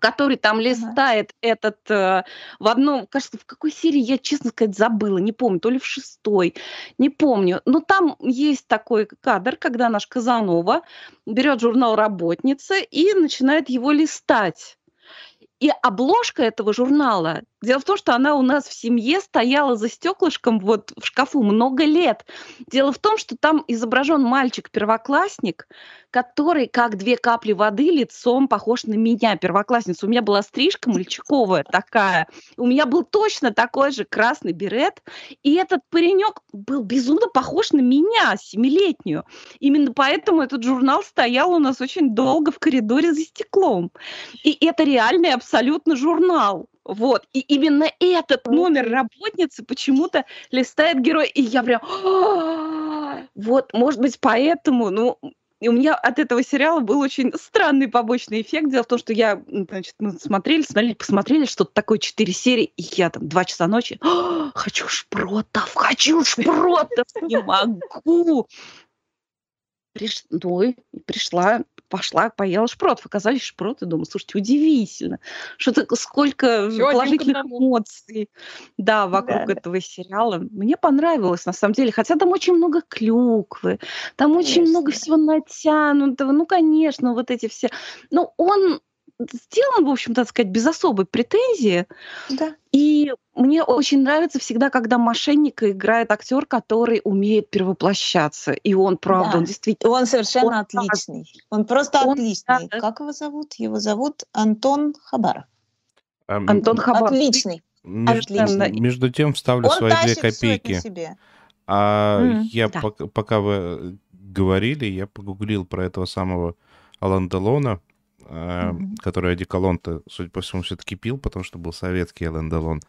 который там листает ага. этот э, в одном, кажется, в какой серии, я, честно сказать, забыла, не помню, то ли в шестой, не помню. Но там есть такой кадр, когда наш Казанова берет журнал «Работница» и начинает его листать. И обложка этого журнала, дело в том, что она у нас в семье стояла за стеклышком вот в шкафу много лет. Дело в том, что там изображен мальчик-первоклассник, который, как две капли воды, лицом похож на меня, первоклассницу. У меня была стрижка мальчиковая такая. У меня был точно такой же красный берет. И этот паренек был безумно похож на меня, семилетнюю. Именно поэтому этот журнал стоял у нас очень долго в коридоре за стеклом. И это реальный абсолютно журнал. Вот. И именно этот номер работницы почему-то листает герой. И я прям... Вот, может быть, поэтому, ну, И у меня от этого сериала был очень странный побочный эффект. Дело в том, что я, значит, мы смотрели, смотрели, посмотрели что-то такое, четыре серии, и я там два часа ночи, «А, хочу шпротов, хочу шпротов, не могу. Приш... Ну, и пришла, пошла, поела шпротов. Оказались шпроты дома. Слушайте, удивительно. Что-то сколько Всё один к положительных эмоций, да, вокруг Да-да. этого сериала. Мне понравилось, на самом деле. Хотя там очень много клюквы, там очень много Конечно. всего натянутого. Ну, конечно, вот эти все... Ну, он сделан, в общем, так сказать, без особой претензии. Да. И мне очень нравится всегда, когда мошенника играет актер, который умеет перевоплощаться. И он, правда, Да. он действительно... Он совершенно Он так. отличный. Он просто Он отличный. так. Как его зовут? Его зовут Антон Хабаров. А, м, Антон Хабаров. Отличный. между, отлично. между тем вставлю Он свои две копейки. себе. А М, я да. пок- пока вы говорили, я погуглил про этого самого Алан Делона, э, который одеколон-то, судя по всему, все-таки пил, потому что был советский Алан Делон.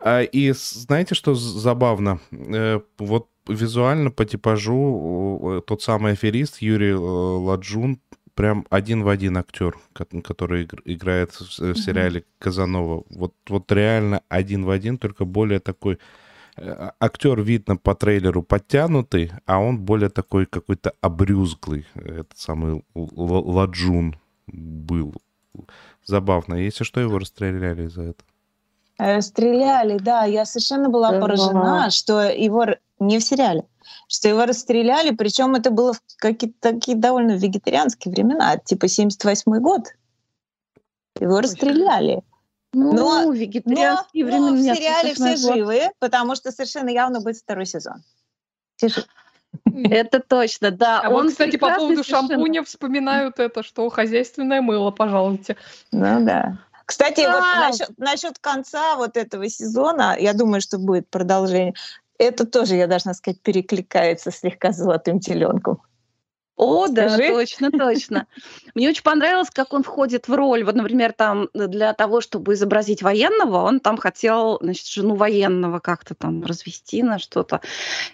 А, и знаете, что забавно? Э, вот визуально по типажу э, тот самый аферист Юрий Ладжун прям один в один актер, ко- который игр- играет в, сериале Казанова. Вот, вот реально один в один, только более такой актер видно по трейлеру подтянутый, а он более такой какой-то обрюзглый. Этот самый Л- Л- Ладжун был. Забавно. Если что, его расстреляли за это. Э, Стреляли, да. Я совершенно была Да. поражена, что его не в сериале, что его расстреляли, причем это было в какие-то такие довольно вегетарианские времена, типа 78 год. Его расстреляли. Ну, Но- вегетарианские Но, времена. но в сериале все вот- живы, потому что совершенно явно будет второй сезон. Все живы. Это точно, да. А вот, кстати, по поводу совершенно. шампуня вспоминают это, что хозяйственное мыло, пожалуйте. Ну да. Кстати, вот насчет конца вот этого сезона, я думаю, что будет продолжение. Это тоже, я должна сказать, перекликается слегка с золотым теленком. О, да, Скажи. точно, точно. Мне очень понравилось, как он входит в роль. Вот, например, там для того, чтобы изобразить военного, он там хотел, значит, жену военного как-то там развести на что-то.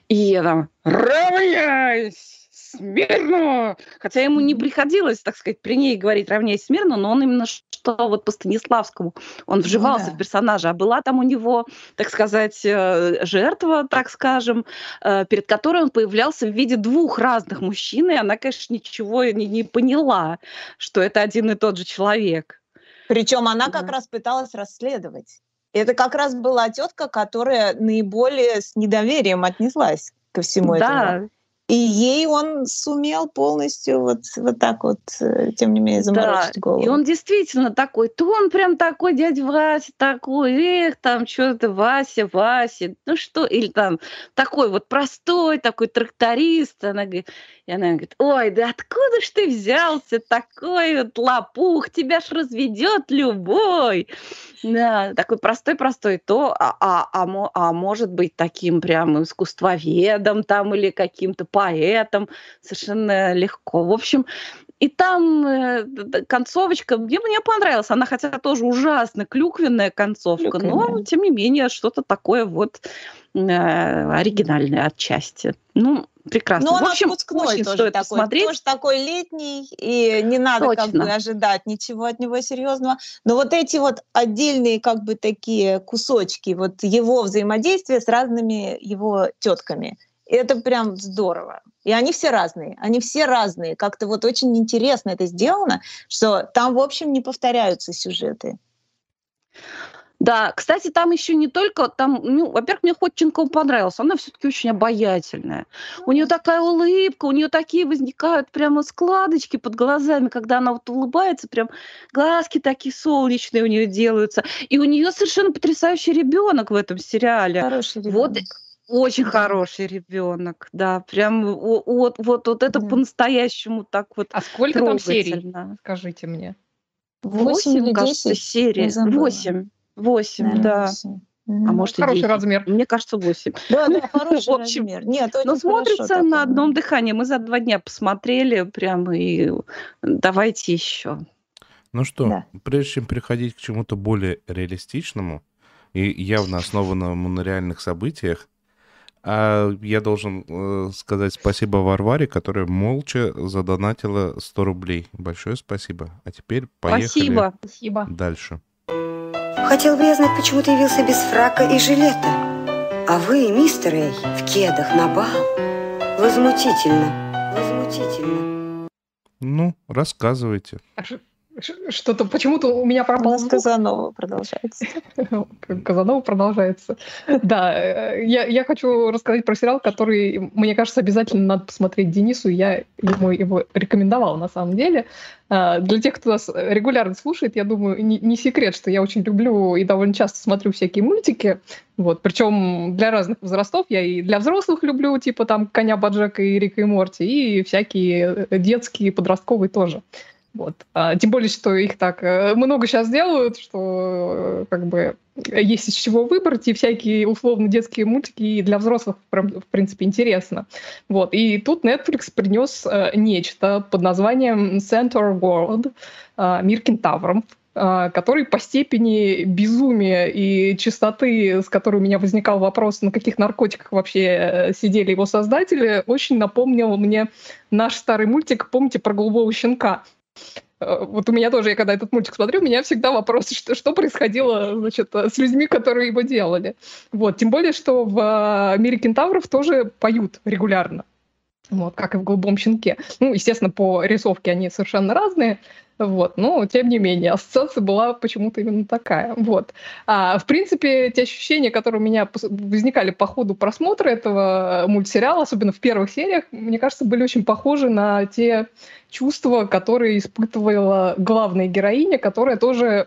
И там «Равняйсь! Смирно!» Хотя ему не приходилось, так сказать, при ней говорить «равняйсь смирно», но он именно что вот по Станиславскому, он вживался да. в персонажа. А была там у него, так сказать, э, жертва, так скажем, э, перед которой он появлялся в виде двух разных мужчин, и она, конечно, ничего не, не поняла, что это один и тот же человек. Причем она как Да. раз пыталась расследовать. Это как раз была тетка, которая наиболее с недоверием отнеслась ко всему этому. Да, И ей он сумел полностью вот, вот так вот, э, тем не менее, заморочить голову. И он действительно такой, то он прям такой, дядя Вася такой, эх, там что-то, Вася, Вася, ну что, или там такой вот простой, такой тракторист. Она говорит, и она говорит, ой, да откуда ж ты взялся такой вот лопух, тебя ж разведет любой. Да, такой простой-простой, то, а, а, а, а может быть таким прям искусствоведом там или каким-то поэтом, совершенно легко. В общем, и там э, концовочка, мне, мне понравилась. Она хотя тоже ужасно клюквенная концовка, но Клюквенная. тем не менее что-то такое вот э, оригинальное отчасти. Ну, прекрасно. Ну, он в общем, очень тоже стоит такой, посмотреть. тоже такой летний, и не надо как бы Точно. ожидать ничего от него серьезного. Но вот эти вот отдельные как бы такие кусочки, вот его взаимодействия с разными его тетками, это прям здорово. И они все разные, они все разные. Как-то вот очень интересно это сделано, что там, в общем, не повторяются сюжеты. Да, кстати, там еще не только там, ну, во-первых, мне Ходченкова понравилась, она все-таки очень обаятельная. У нее такая улыбка, у нее такие возникают прямо складочки под глазами, когда она вот улыбается, прям глазки такие солнечные у нее делаются. И у нее совершенно потрясающий ребенок в этом сериале. Хороший Вот ребенок. Очень хороший ребенок, да, прям вот, вот, вот это Да. по-настоящему так вот А сколько там серий? Скажите мне. Восемь кажется, серий. Восемь. Восемь, да. восемь. А Мгм. может и Хороший 10. размер. Мне кажется, 8. Да, да, хороший В общем, размер. Нет, Но хорошо смотрится на одном дыхании. Мы за два дня посмотрели прям и давайте еще. Ну что, Да. прежде чем переходить к чему-то более реалистичному и явно основанному на реальных событиях, А я должен э, сказать спасибо Варваре, которая молча задонатила 100 рублей. Большое спасибо. А теперь поехали Спасибо. Спасибо. дальше. Хотел бы я знать, почему ты явился без фрака и жилета. А вы, мистер Эй, в кедах на бал. Возмутительно. Возмутительно. Ну, рассказывайте. Что-то почему-то у меня пропал звук. Казанова продолжается. Казанова продолжается. Да, э, я, я хочу рассказать про сериал, который, мне кажется, обязательно надо посмотреть Денису. Я ему его рекомендовала на самом деле. А, Для тех, кто нас регулярно слушает, я думаю, не, не секрет, что я очень люблю и довольно часто смотрю всякие мультики. Вот, причем для разных возрастов. Я и для взрослых люблю, типа там Коня Баджека и Рика и Морти, и всякие детские, подростковые тоже. Вот. А, тем более, что их так э, много сейчас делают, что э, как бы есть из чего выбрать, и всякие условно детские мультики и для взрослых, в принципе, интересно. Вот. И тут Netflix принес э, нечто под названием Center World, мир кентавров, э, который по степени безумия и чистоты, с которой у меня возникал вопрос, на каких наркотиках вообще сидели его создатели, очень напомнил мне наш старый мультик, помните, про голубого щенка. Э, Вот у меня тоже, я когда этот мультик смотрю, у меня всегда вопрос, что, что происходило значит, э, с людьми, которые его делали. Вот. Тем более, что в э, мире кентавров тоже поют регулярно. Вот, как и в «Голубом щенке». Ну, естественно, по рисовке они совершенно разные, вот, но тем не менее, ассоциация была почему-то именно такая. Вот. А, в принципе, те ощущения, которые у меня возникали по ходу просмотра этого мультсериала, особенно в первых сериях, мне кажется, были очень похожи на те чувства, которые испытывала главная героиня, которая тоже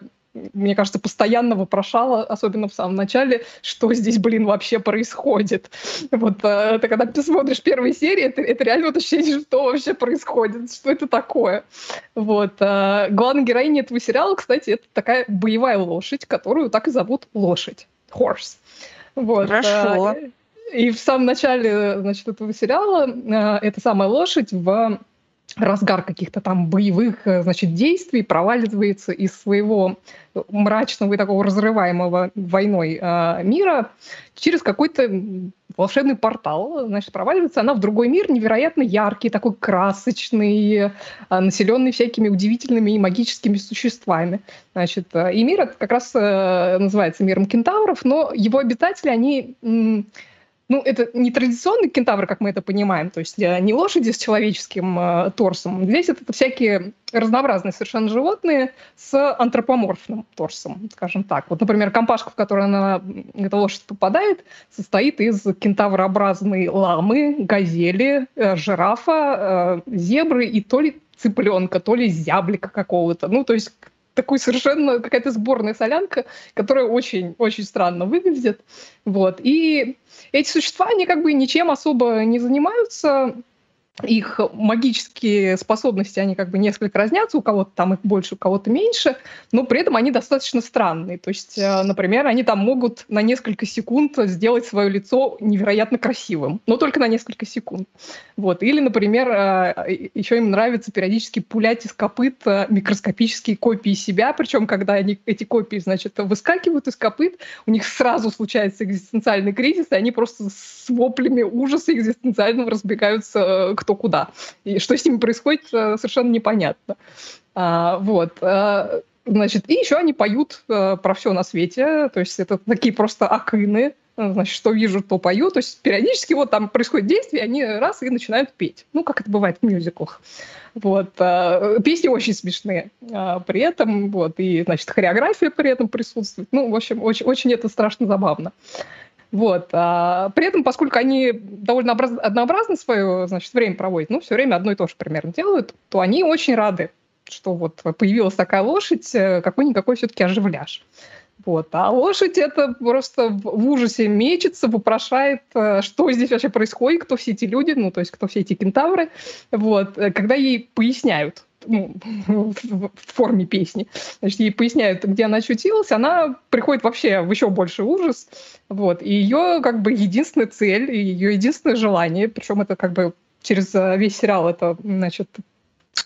мне кажется, постоянно вопрошала, особенно в самом начале, что здесь, блин, вообще происходит. Вот э, ты когда ты смотришь первые серии, это, это реально вот ощущение, что вообще происходит, что это такое. Вот. э, Главная героиня этого сериала, кстати, это такая боевая лошадь, которую так и зовут лошадь. Horse. Вот. Хорошо. э, И в самом начале, значит, этого сериала э, эта самая лошадь в разгар каких-то там боевых, э, значит, действий проваливается из своего мрачного и такого разрываемого войной э, мира через какой-то волшебный портал, значит, проваливается она в другой мир, невероятно яркий, такой красочный, э, населенный всякими удивительными и магическими существами. Значит, э, и мир как раз э, называется миром кентавров, но его обитатели, они ну, это не традиционный кентавр, как мы это понимаем, то есть э, не лошади с человеческим э, торсом. Здесь это всякие разнообразные совершенно животные с антропоморфным торсом, скажем так. Вот, например, компашка, в которую она, эта лошадь попадает, состоит из кентаврообразной ламы, газели, э, жирафа, э, зебры и то ли цыпленка, то ли зяблика какого-то. Ну, то есть такой совершенно какая-то сборная солянка, которая очень-очень странно выглядит. Вот. И эти существа, они как бы ничем особо не занимаются, их магические способности, они как бы несколько разнятся, у кого-то там их больше, у кого-то меньше, но при этом они достаточно странные. То есть, э, например, они там могут на несколько секунд сделать свое лицо невероятно красивым, но только на несколько секунд. Вот. Или, например, э, еще им нравится периодически пулять из копыт э, микроскопические копии себя, причем когда они, эти копии, значит, выскакивают из копыт, у них сразу случается экзистенциальный кризис, и они просто с воплями ужаса экзистенциального разбегаются э, кто куда. И что с ними происходит, э, совершенно непонятно. А, вот. а, Значит, и еще они поют э, про все на свете, то есть это такие просто акыны, э, значит, что вижу, то пою, то есть периодически вот там происходит действие, они раз и начинают петь, ну, как это бывает в мюзиклах. Вот, э, песни очень смешные э, при этом, вот, и, значит, хореография при этом присутствует, ну, в общем, очень, очень это страшно забавно. Вот. А при этом, поскольку они довольно образ- однообразно свое значит, время проводят, ну, все время одно и то же примерно делают, то они очень рады, что вот появилась такая лошадь, э, какой-никакой все-таки оживляш. Вот. А лошадь это просто в ужасе мечется, вопрошает, э, что здесь вообще происходит, кто все эти люди, ну, то есть кто все эти кентавры. Вот. Э, Когда ей поясняют, ну, в форме песни, значит, ей поясняют, где она очутилась, она приходит вообще в еще больший ужас. Вот. И ее как бы единственная цель, ее единственное желание, причем это как бы через э, весь сериал это, значит,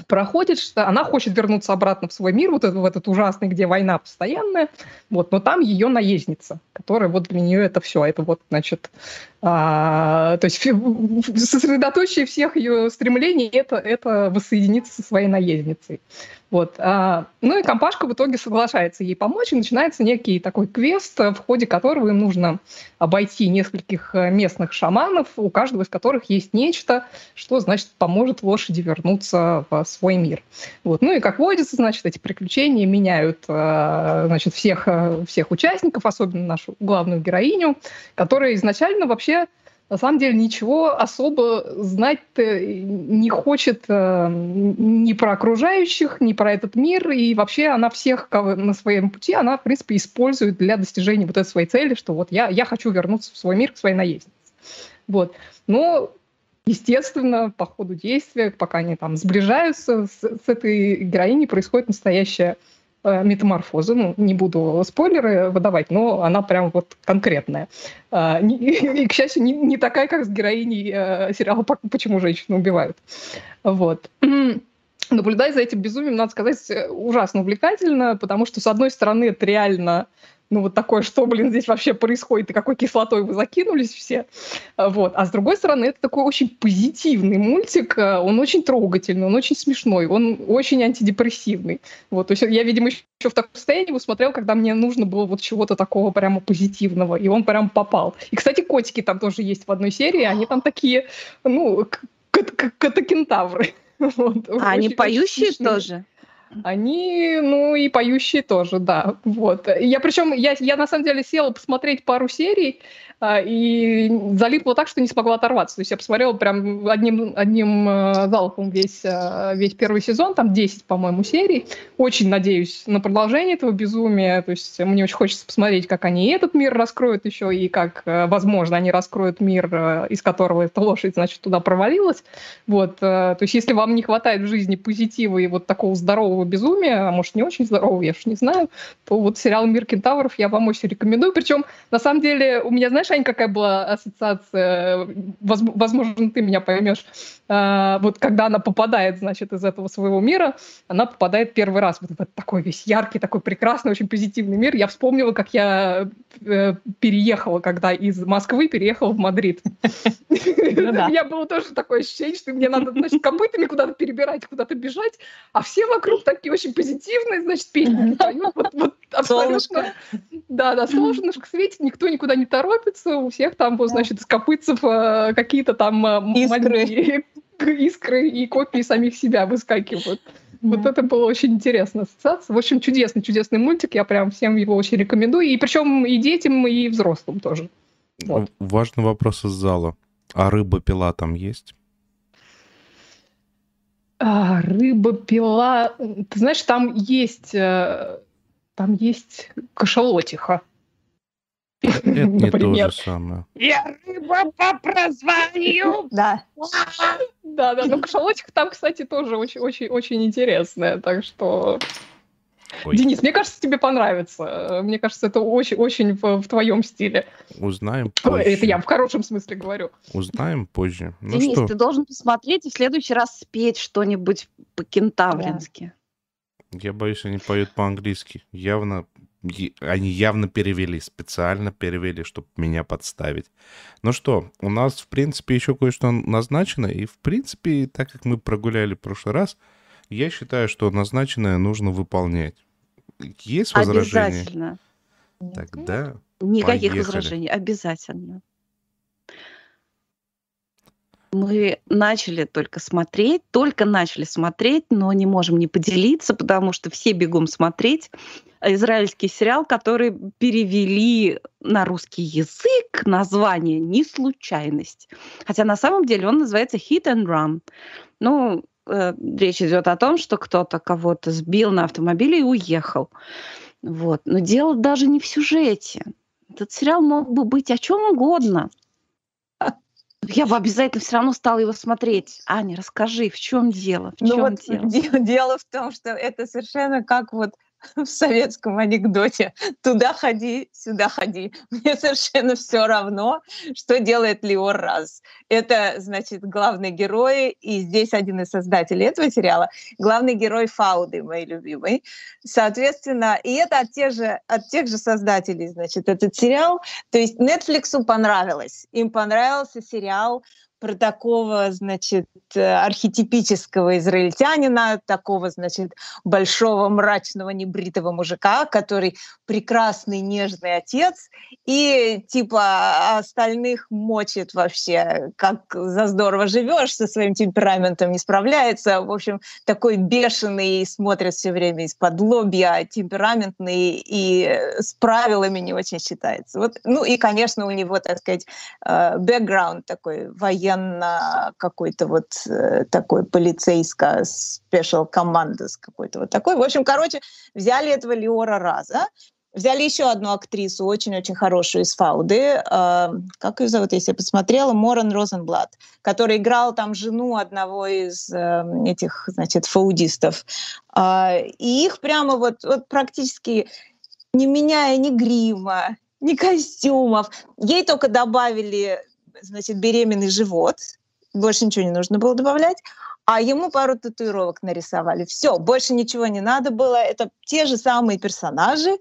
проходит, что она хочет вернуться обратно в свой мир, вот в этот ужасный, где война постоянная, вот, но там ее наездница, которая вот для нее это все, это вот, значит, а, то есть сосредоточие всех ее стремлений это, это воссоединиться со своей наездницей. Вот. А, ну и компашка в итоге соглашается ей помочь, и начинается некий такой квест, в ходе которого им нужно обойти нескольких э, местных шаманов, у каждого из которых есть нечто, что, значит, поможет лошади вернуться в свой мир. Вот. Ну и, как водится, значит, эти приключения меняют э, значит, всех, э, всех участников, особенно нашу главную героиню, которая изначально вообще на самом деле ничего особо знать не хочет э, ни про окружающих, ни про этот мир, и вообще она всех на своем пути, она, в принципе, использует для достижения вот этой своей цели, что вот я, я хочу вернуться в свой мир к своей наезднице. Вот. Но естественно, по ходу действия, пока они там сближаются, с, с этой героиней происходит настоящая метаморфозы. Ну, не буду спойлеры выдавать, но она прям вот конкретная. А, и, к счастью, не, не такая, как с героиней э, сериала «Почему женщины убивают». Вот. Наблюдая за этим безумием, надо сказать, э, ужасно увлекательно, потому что, с одной стороны, это реально ну, вот такое, что, блин, здесь вообще происходит, и какой кислотой вы закинулись все. А, вот. А с другой стороны, это такой очень позитивный мультик, а, он очень трогательный, он очень смешной, он очень антидепрессивный. Вот. То есть я, видимо, еще в таком состоянии его смотрел, когда мне нужно было вот чего-то такого прямо позитивного, и он прям попал. И, кстати, котики там тоже есть в одной серии, они там такие, ну, катакентавры. Вот, а они поющие тоже? Они, ну, и поющие тоже, да. Вот. Я причем, я, я на самом деле села посмотреть пару серий, а, и залипла так, что не смогла оторваться. То есть я посмотрела прям одним, одним э, залпом весь, э, весь первый сезон, там 10, по-моему, серий. Очень надеюсь на продолжение этого безумия. То есть мне очень хочется посмотреть, как они этот мир раскроют еще, и как, э, возможно, они раскроют мир, из которого эта лошадь, значит, туда провалилась. Вот. То есть если вам не хватает в жизни позитива и вот такого здорового безумия, а может, не очень здорового, я уж не знаю, то вот сериал «Мир кентавров» я вам очень рекомендую. Причем, на самом деле, у меня, знаешь, Ань, какая была ассоциация? Возможно, ты меня поймешь. А, вот когда она попадает, значит, из этого своего мира, она попадает первый раз вот в этот такой весь яркий, такой прекрасный, очень позитивный мир. Я вспомнила, как я э, переехала, когда из Москвы переехала в Мадрид. Ну У меня было тоже такое ощущение, что мне надо, значит, копытами куда-то перебирать, куда-то бежать, а все вокруг такие очень позитивные, значит, песни Вот абсолютно. Да, да, солнышко светит, никто никуда не торопится, у всех там, вот, значит, из копытцев э, какие-то там э, маленькие искры и копии самих себя выскакивают. Вот это было очень интересная ассоциация. В общем, чудесный, чудесный мультик. Я прям всем его очень рекомендую. И причем и детям, и взрослым тоже. Вот. Важный вопрос из зала. А рыба-пила там есть? А, рыба-пила... Ты знаешь, там есть... Э, там есть кашалотиха. Это не то же самое. Я рыба по прозванию. Да. Да, да, ну кашалотик там, кстати, тоже очень-очень интересная, так что... Ой. Денис, мне кажется, тебе понравится. Мне кажется, это очень-очень в, в твоем стиле. Узнаем позже. Это я в хорошем смысле говорю. Узнаем позже. Ну Денис, что? ты должен посмотреть и в следующий раз спеть что-нибудь по-кентаврински. Я боюсь, они поют по-английски. Явно они явно перевели, специально перевели, чтобы меня подставить. Ну что, у нас, в принципе, еще кое-что назначено, и, в принципе, так как мы прогуляли в прошлый раз, я считаю, что назначенное нужно выполнять. Есть возражения? Обязательно. Тогда Никаких поехали. возражений, обязательно. Мы начали только смотреть, только начали смотреть, но не можем не поделиться, потому что все бегом смотреть израильский сериал, который перевели на русский язык название «Не случайность». Хотя на самом деле он называется «Hit and Run». Ну, э, речь идет о том, что кто-то кого-то сбил на автомобиле и уехал. Вот. Но дело даже не в сюжете. Этот сериал мог бы быть о чем угодно. Я бы обязательно все равно стала его смотреть. Аня, расскажи, в чем дело? В ну чем вот дело? дело в том, что это совершенно как вот в советском анекдоте. Туда ходи, сюда ходи. Мне совершенно все равно, что делает Леор Раз. Это, значит, главный герой, и здесь один из создателей этого сериала, главный герой Фауды, мой любимый. Соответственно, и это от тех же, от тех же создателей, значит, этот сериал. То есть Netflix понравилось. Им понравился сериал про такого, значит, э, архетипического израильтянина, такого, значит, большого, мрачного, небритого мужика, который прекрасный, нежный отец, и типа остальных мочит вообще, как за здорово живешь, со своим темпераментом не справляется. В общем, такой бешеный, смотрит все время из-под лобья, темпераментный и с правилами не очень считается. Вот, ну и, конечно, у него, так сказать, э, бэкграунд такой военный, военно какой-то вот э, такой полицейско спешл командос какой-то вот такой. В общем, короче, взяли этого Леора Раза, Взяли еще одну актрису, очень-очень хорошую из Фауды. Э, как ее зовут, если я посмотрела? Моран Розенблат, который играл там жену одного из э, этих, значит, фаудистов. Э, и их прямо вот, вот практически не меняя ни грима, ни костюмов. Ей только добавили значит, беременный живот, больше ничего не нужно было добавлять, а ему пару татуировок нарисовали. Все, больше ничего не надо было. Это те же самые персонажи,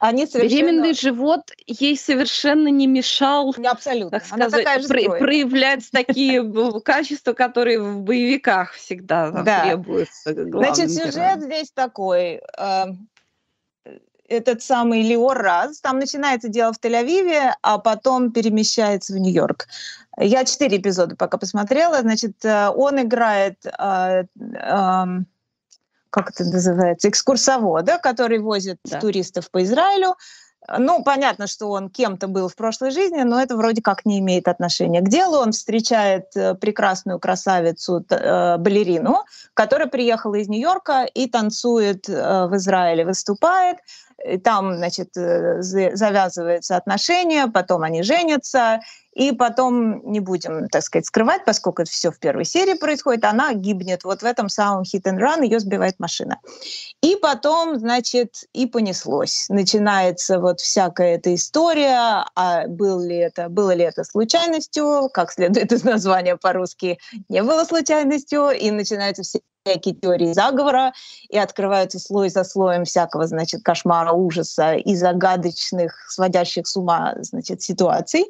они совершенно... Беременный живот ей совершенно не мешал Абсолютно. Так сказать, про- проявлять такие качества, которые в боевиках всегда требуются. Значит, сюжет здесь такой. Этот самый Леор Раз. Там начинается дело в Тель-Авиве, а потом перемещается в Нью-Йорк. Я четыре эпизода пока посмотрела. Значит, э, он играет, э, э, как это называется, экскурсовода, который возит да. туристов по Израилю. Ну, понятно, что он кем-то был в прошлой жизни, но это вроде как не имеет отношения к делу. Он встречает э, прекрасную красавицу, э, балерину, которая приехала из Нью-Йорка и танцует э, в Израиле, выступает. И там, значит, э, завязываются отношения, потом они женятся, и потом, не будем, так сказать, скрывать, поскольку это все в первой серии происходит, она гибнет вот в этом самом hit and run, ее сбивает машина. И потом, значит, и понеслось. Начинается вот всякая эта история, а был ли это, было ли это случайностью, как следует из названия по-русски, не было случайностью, и начинаются все всякие теории заговора, и открываются слой за слоем всякого, значит, кошмара, ужаса и загадочных, сводящих с ума, значит, ситуаций.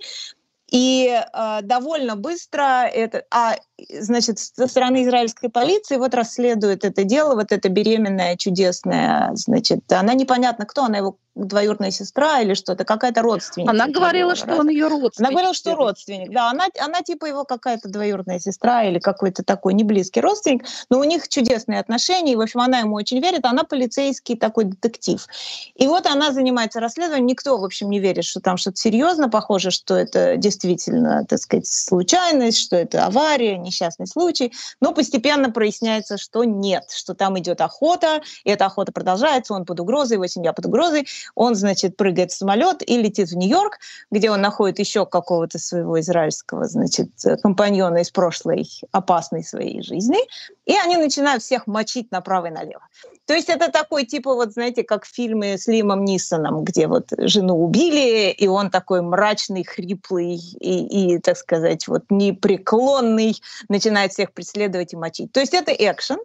И э, довольно быстро это, а значит, со стороны израильской полиции вот расследует это дело, вот эта беременная чудесная, значит, она непонятно кто, она его двоюродная сестра или что-то, какая-то родственница. Она говорила, что он ее родственник. Она говорила, что родственник, да, она, она типа его какая-то двоюродная сестра или какой-то такой неблизкий родственник, но у них чудесные отношения, и, в общем, она ему очень верит, она полицейский такой детектив. И вот она занимается расследованием, никто, в общем, не верит, что там что-то серьезно, похоже, что это действительно, так сказать, случайность, что это авария, несчастный случай, но постепенно проясняется, что нет, что там идет охота, и эта охота продолжается, он под угрозой, его семья под угрозой, он, значит, прыгает в самолет и летит в Нью-Йорк, где он находит еще какого-то своего израильского, значит, компаньона из прошлой опасной своей жизни, и они начинают всех мочить направо и налево. То есть это такой, типа, вот, знаете, как фильмы с Лимом Нисоном, где вот жену убили, и он такой мрачный, хриплый и, и так сказать, вот непреклонный, начинает всех преследовать и мочить. То есть это экшен.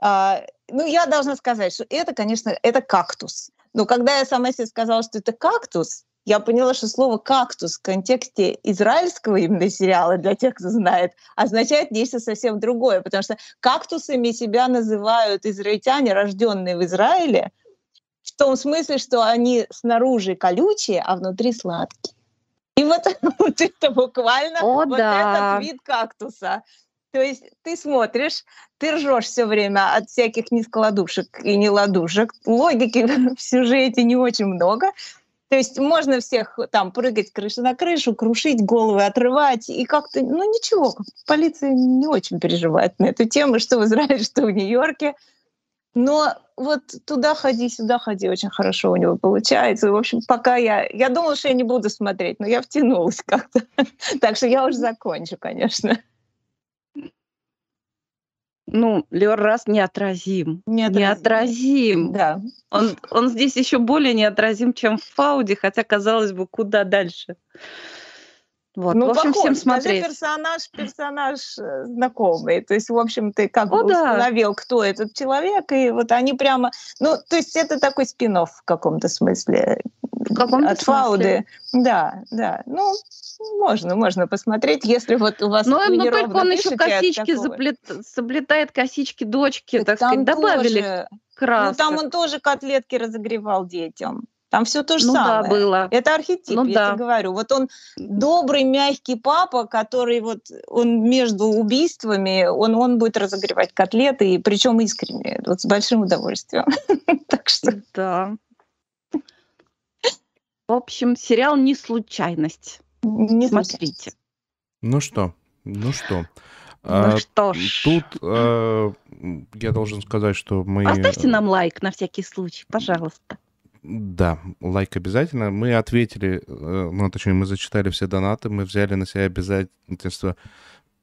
А, ну, я должна сказать, что это, конечно, это кактус. Но когда я сама себе сказала, что это кактус, я поняла, что слово «кактус» в контексте израильского именно сериала, для тех, кто знает, означает нечто совсем другое, потому что кактусами себя называют израильтяне, рожденные в Израиле, в том смысле, что они снаружи колючие, а внутри сладкие. И вот, вот это буквально О, вот да. этот вид кактуса. То есть ты смотришь, ты ржешь все время от всяких нескладушек и неладушек. Логики в сюжете не очень много. То есть можно всех там прыгать крышу на крышу, крушить головы, отрывать. И как-то, ну ничего, полиция не очень переживает на эту тему, что в Израиле, что в Нью-Йорке. Но вот туда ходи, сюда ходи, очень хорошо у него получается. В общем, пока я... Я думала, что я не буду смотреть, но я втянулась как-то. Так что я уже закончу, конечно. Ну, Леорас неотразим. Неотразим. Неотразим. Да. Он, он здесь еще более неотразим, чем в Фауде, хотя, казалось бы, куда дальше. Вот. Ну, в общем, похож. всем Даже смотреть. персонаж, персонаж э, знакомый. То есть, в общем, ты как О, бы да. установил, кто этот человек, и вот они прямо... Ну, то есть это такой спин в каком-то смысле. В каком-то от смысле. Фауды. Да, да. Ну, можно, можно посмотреть, если вот у вас вы но только он еще от косички заплет- заплетает, косички дочки, так, там сказать, добавили тоже- красок. Ну, там он тоже котлетки разогревал детям. Там все то же Ну да, самое. было. Это архетип, Ну я да. тебе говорю. Вот он добрый, мягкий папа, который вот он между убийствами, он, он будет разогревать котлеты, и причем искренне, вот с большим удовольствием. Так что Да. В общем, сериал не случайность. не Смотрите. Ну что, ну что. Ну А, что ж. Тут э, я должен сказать, что мы... Поставьте нам лайк на всякий случай, пожалуйста. Да, лайк обязательно. Мы ответили, э, ну, точнее, мы зачитали все донаты, мы взяли на себя обязательство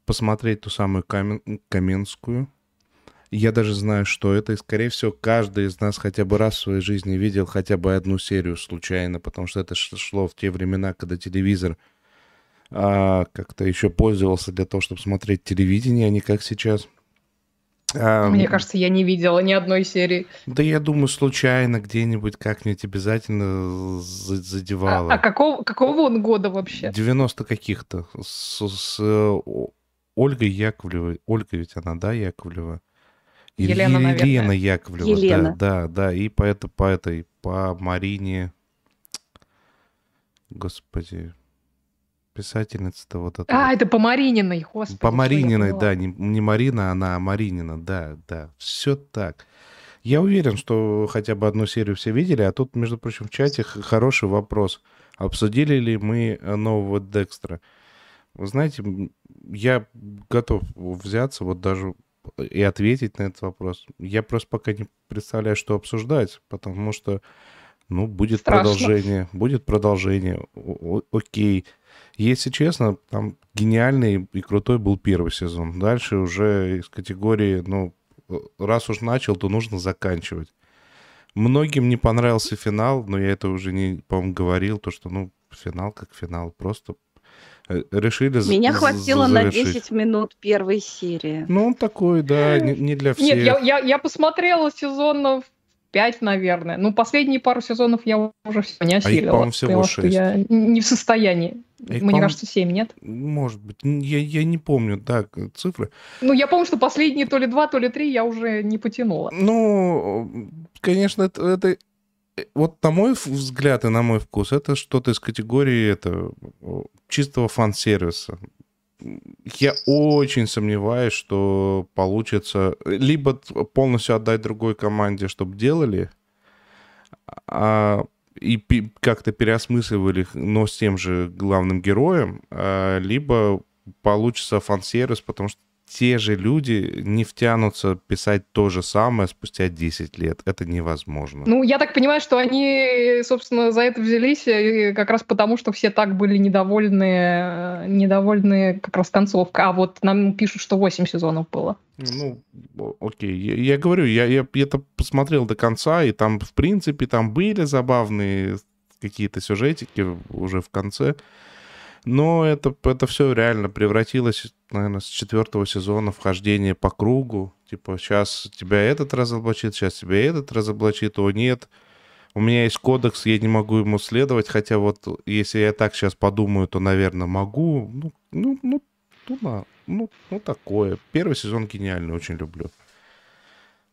посмотреть ту самую Камен- Каменскую. Я даже знаю, что это, и, скорее всего, каждый из нас хотя бы раз в своей жизни видел хотя бы одну серию случайно, потому что это шло в те времена, когда телевизор а, как-то еще пользовался для того, чтобы смотреть телевидение, а не как сейчас. А, Мне кажется, я не видела ни одной серии. да я думаю, случайно где-нибудь как-нибудь обязательно за- А, задевало. а какого, какого он года вообще? 90 каких-то. С, с, Ольгой Яковлевой. Ольга ведь она, да, Яковлева? Елена, Е- наверное. Елена Яковлева. да, Елена. Да, да, И по, это, по этой, по Марине... Господи, писательница-то вот эта. А, вот. это по Марининой, господи. По Марининой, да, не, не Марина, она, а Маринина, да, да, все так. Я уверен, что хотя бы одну серию все видели, а тут, между прочим, в чате хороший вопрос. Обсудили ли мы э, нового Декстера? Вы знаете, я готов взяться вот даже и ответить на этот вопрос. Я просто пока не представляю, что обсуждать, потому что, ну, будет Страшно. продолжение, будет продолжение, о- окей. Если честно, там гениальный и крутой был первый сезон. Дальше уже из категории, ну, раз уж начал, то нужно заканчивать. Многим не понравился финал, но я это уже не, по-моему, говорил, то, что, ну, финал как финал, просто э, решили Меня за- хватило на завершить. 10 минут первой серии. Ну, он такой, да, не, не для всех. Нет, я, я, я посмотрела сезонов 5, наверное. Ну, последние пару сезонов я уже все не осилила. по-моему, всего Поняла, что шесть. я не в состоянии. А их, Мне кажется, 7, нет? Может быть, я, я не помню, да, цифры. Ну, я помню, что последние то ли два, то ли три я уже не потянула. Ну, конечно, это, это- э, вот на мой взгляд и на мой вкус, это что-то из категории это, о, чистого фан-сервиса. Я очень сомневаюсь, что получится либо полностью отдать другой команде, чтобы делали, а, и как-то переосмысливали, но с тем же главным героем, а, либо получится фан-сервис, потому что те же люди не втянутся писать то же самое спустя 10 лет. Это невозможно. Ну, я так понимаю, что они, собственно, за это взялись э, как раз потому, что все так были недовольны, э, недовольны как раз концовкой. А вот нам пишут, что 8 сезонов было. Ну, окей. Я, я говорю, я, я это посмотрел до конца, и там, в принципе, там были забавные какие-то сюжетики уже в конце. Но это, это все реально превратилось, наверное, с четвертого сезона вхождение по кругу. Типа, сейчас тебя этот разоблачит, сейчас тебя этот разоблачит, о нет. У меня есть кодекс, я не могу ему следовать, хотя вот если я так сейчас подумаю, то, наверное, могу. Ну, ну, ну, ну, ну, ну, такое. Первый сезон гениальный, очень люблю.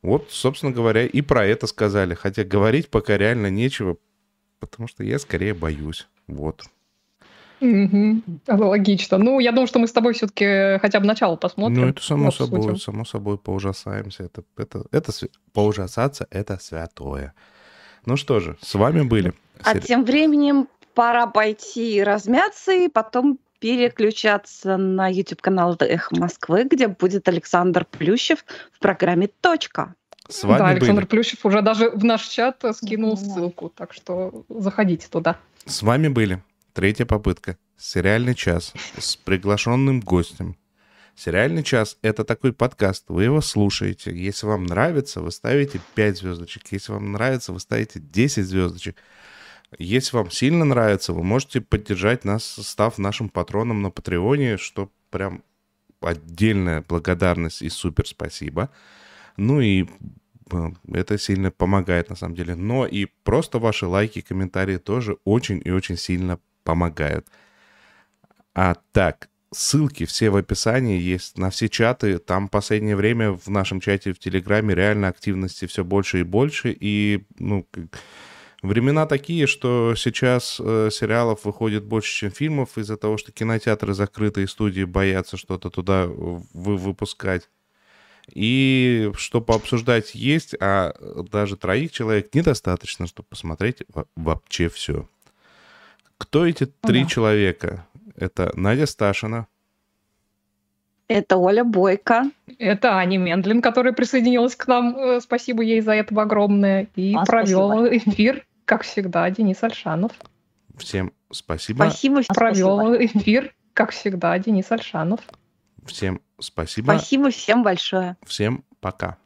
Вот, собственно говоря, и про это сказали. Хотя говорить пока реально нечего, потому что я скорее боюсь. Вот. Мгм. Логично. Ну, я думаю, что мы с тобой все-таки хотя бы начало посмотрим. Ну, это само обсудим. собой, само собой, поужасаемся. Это, это, это поужасаться, это святое. Ну что же, с вами были. А сери- тем временем пора пойти размяться и потом переключаться на YouTube-канал «Эхо Москвы», где будет Александр Плющев в программе «Точка». С вами да, Александр были. Плющев уже даже в наш чат скинул ссылку, так что заходите туда. С вами были. Третья попытка. Сериальный час с приглашенным гостем. Сериальный час — это такой подкаст. Вы его слушаете. Если вам нравится, вы ставите 5 звездочек. Если вам нравится, вы ставите 10 звездочек. Если вам сильно нравится, вы можете поддержать нас, став нашим патроном на Патреоне, что прям отдельная благодарность и супер спасибо. Ну и э, это сильно помогает на самом деле. Но и просто ваши лайки, комментарии тоже очень и очень сильно помогают. А так, ссылки все в описании есть на все чаты. Там в последнее время в нашем чате в Телеграме реально активности все больше и больше. И, ну, времена такие, что сейчас э, сериалов выходит больше, чем фильмов, из-за того, что кинотеатры закрыты и студии боятся что-то туда вы выпускать. И что пообсуждать есть, а даже троих человек недостаточно, чтобы посмотреть вообще все. Кто эти три да. человека? Это Надя Сташина. Это Оля Бойко. Это Аня Мендлин, которая присоединилась к нам. Э, спасибо ей за это огромное. И а, провел спасибо. эфир, как всегда, Денис Альшанов. Всем спасибо. Спасибо. А, провел спасибо. эфир, как всегда, Денис Альшанов. Всем спасибо. Спасибо всем большое. Всем пока.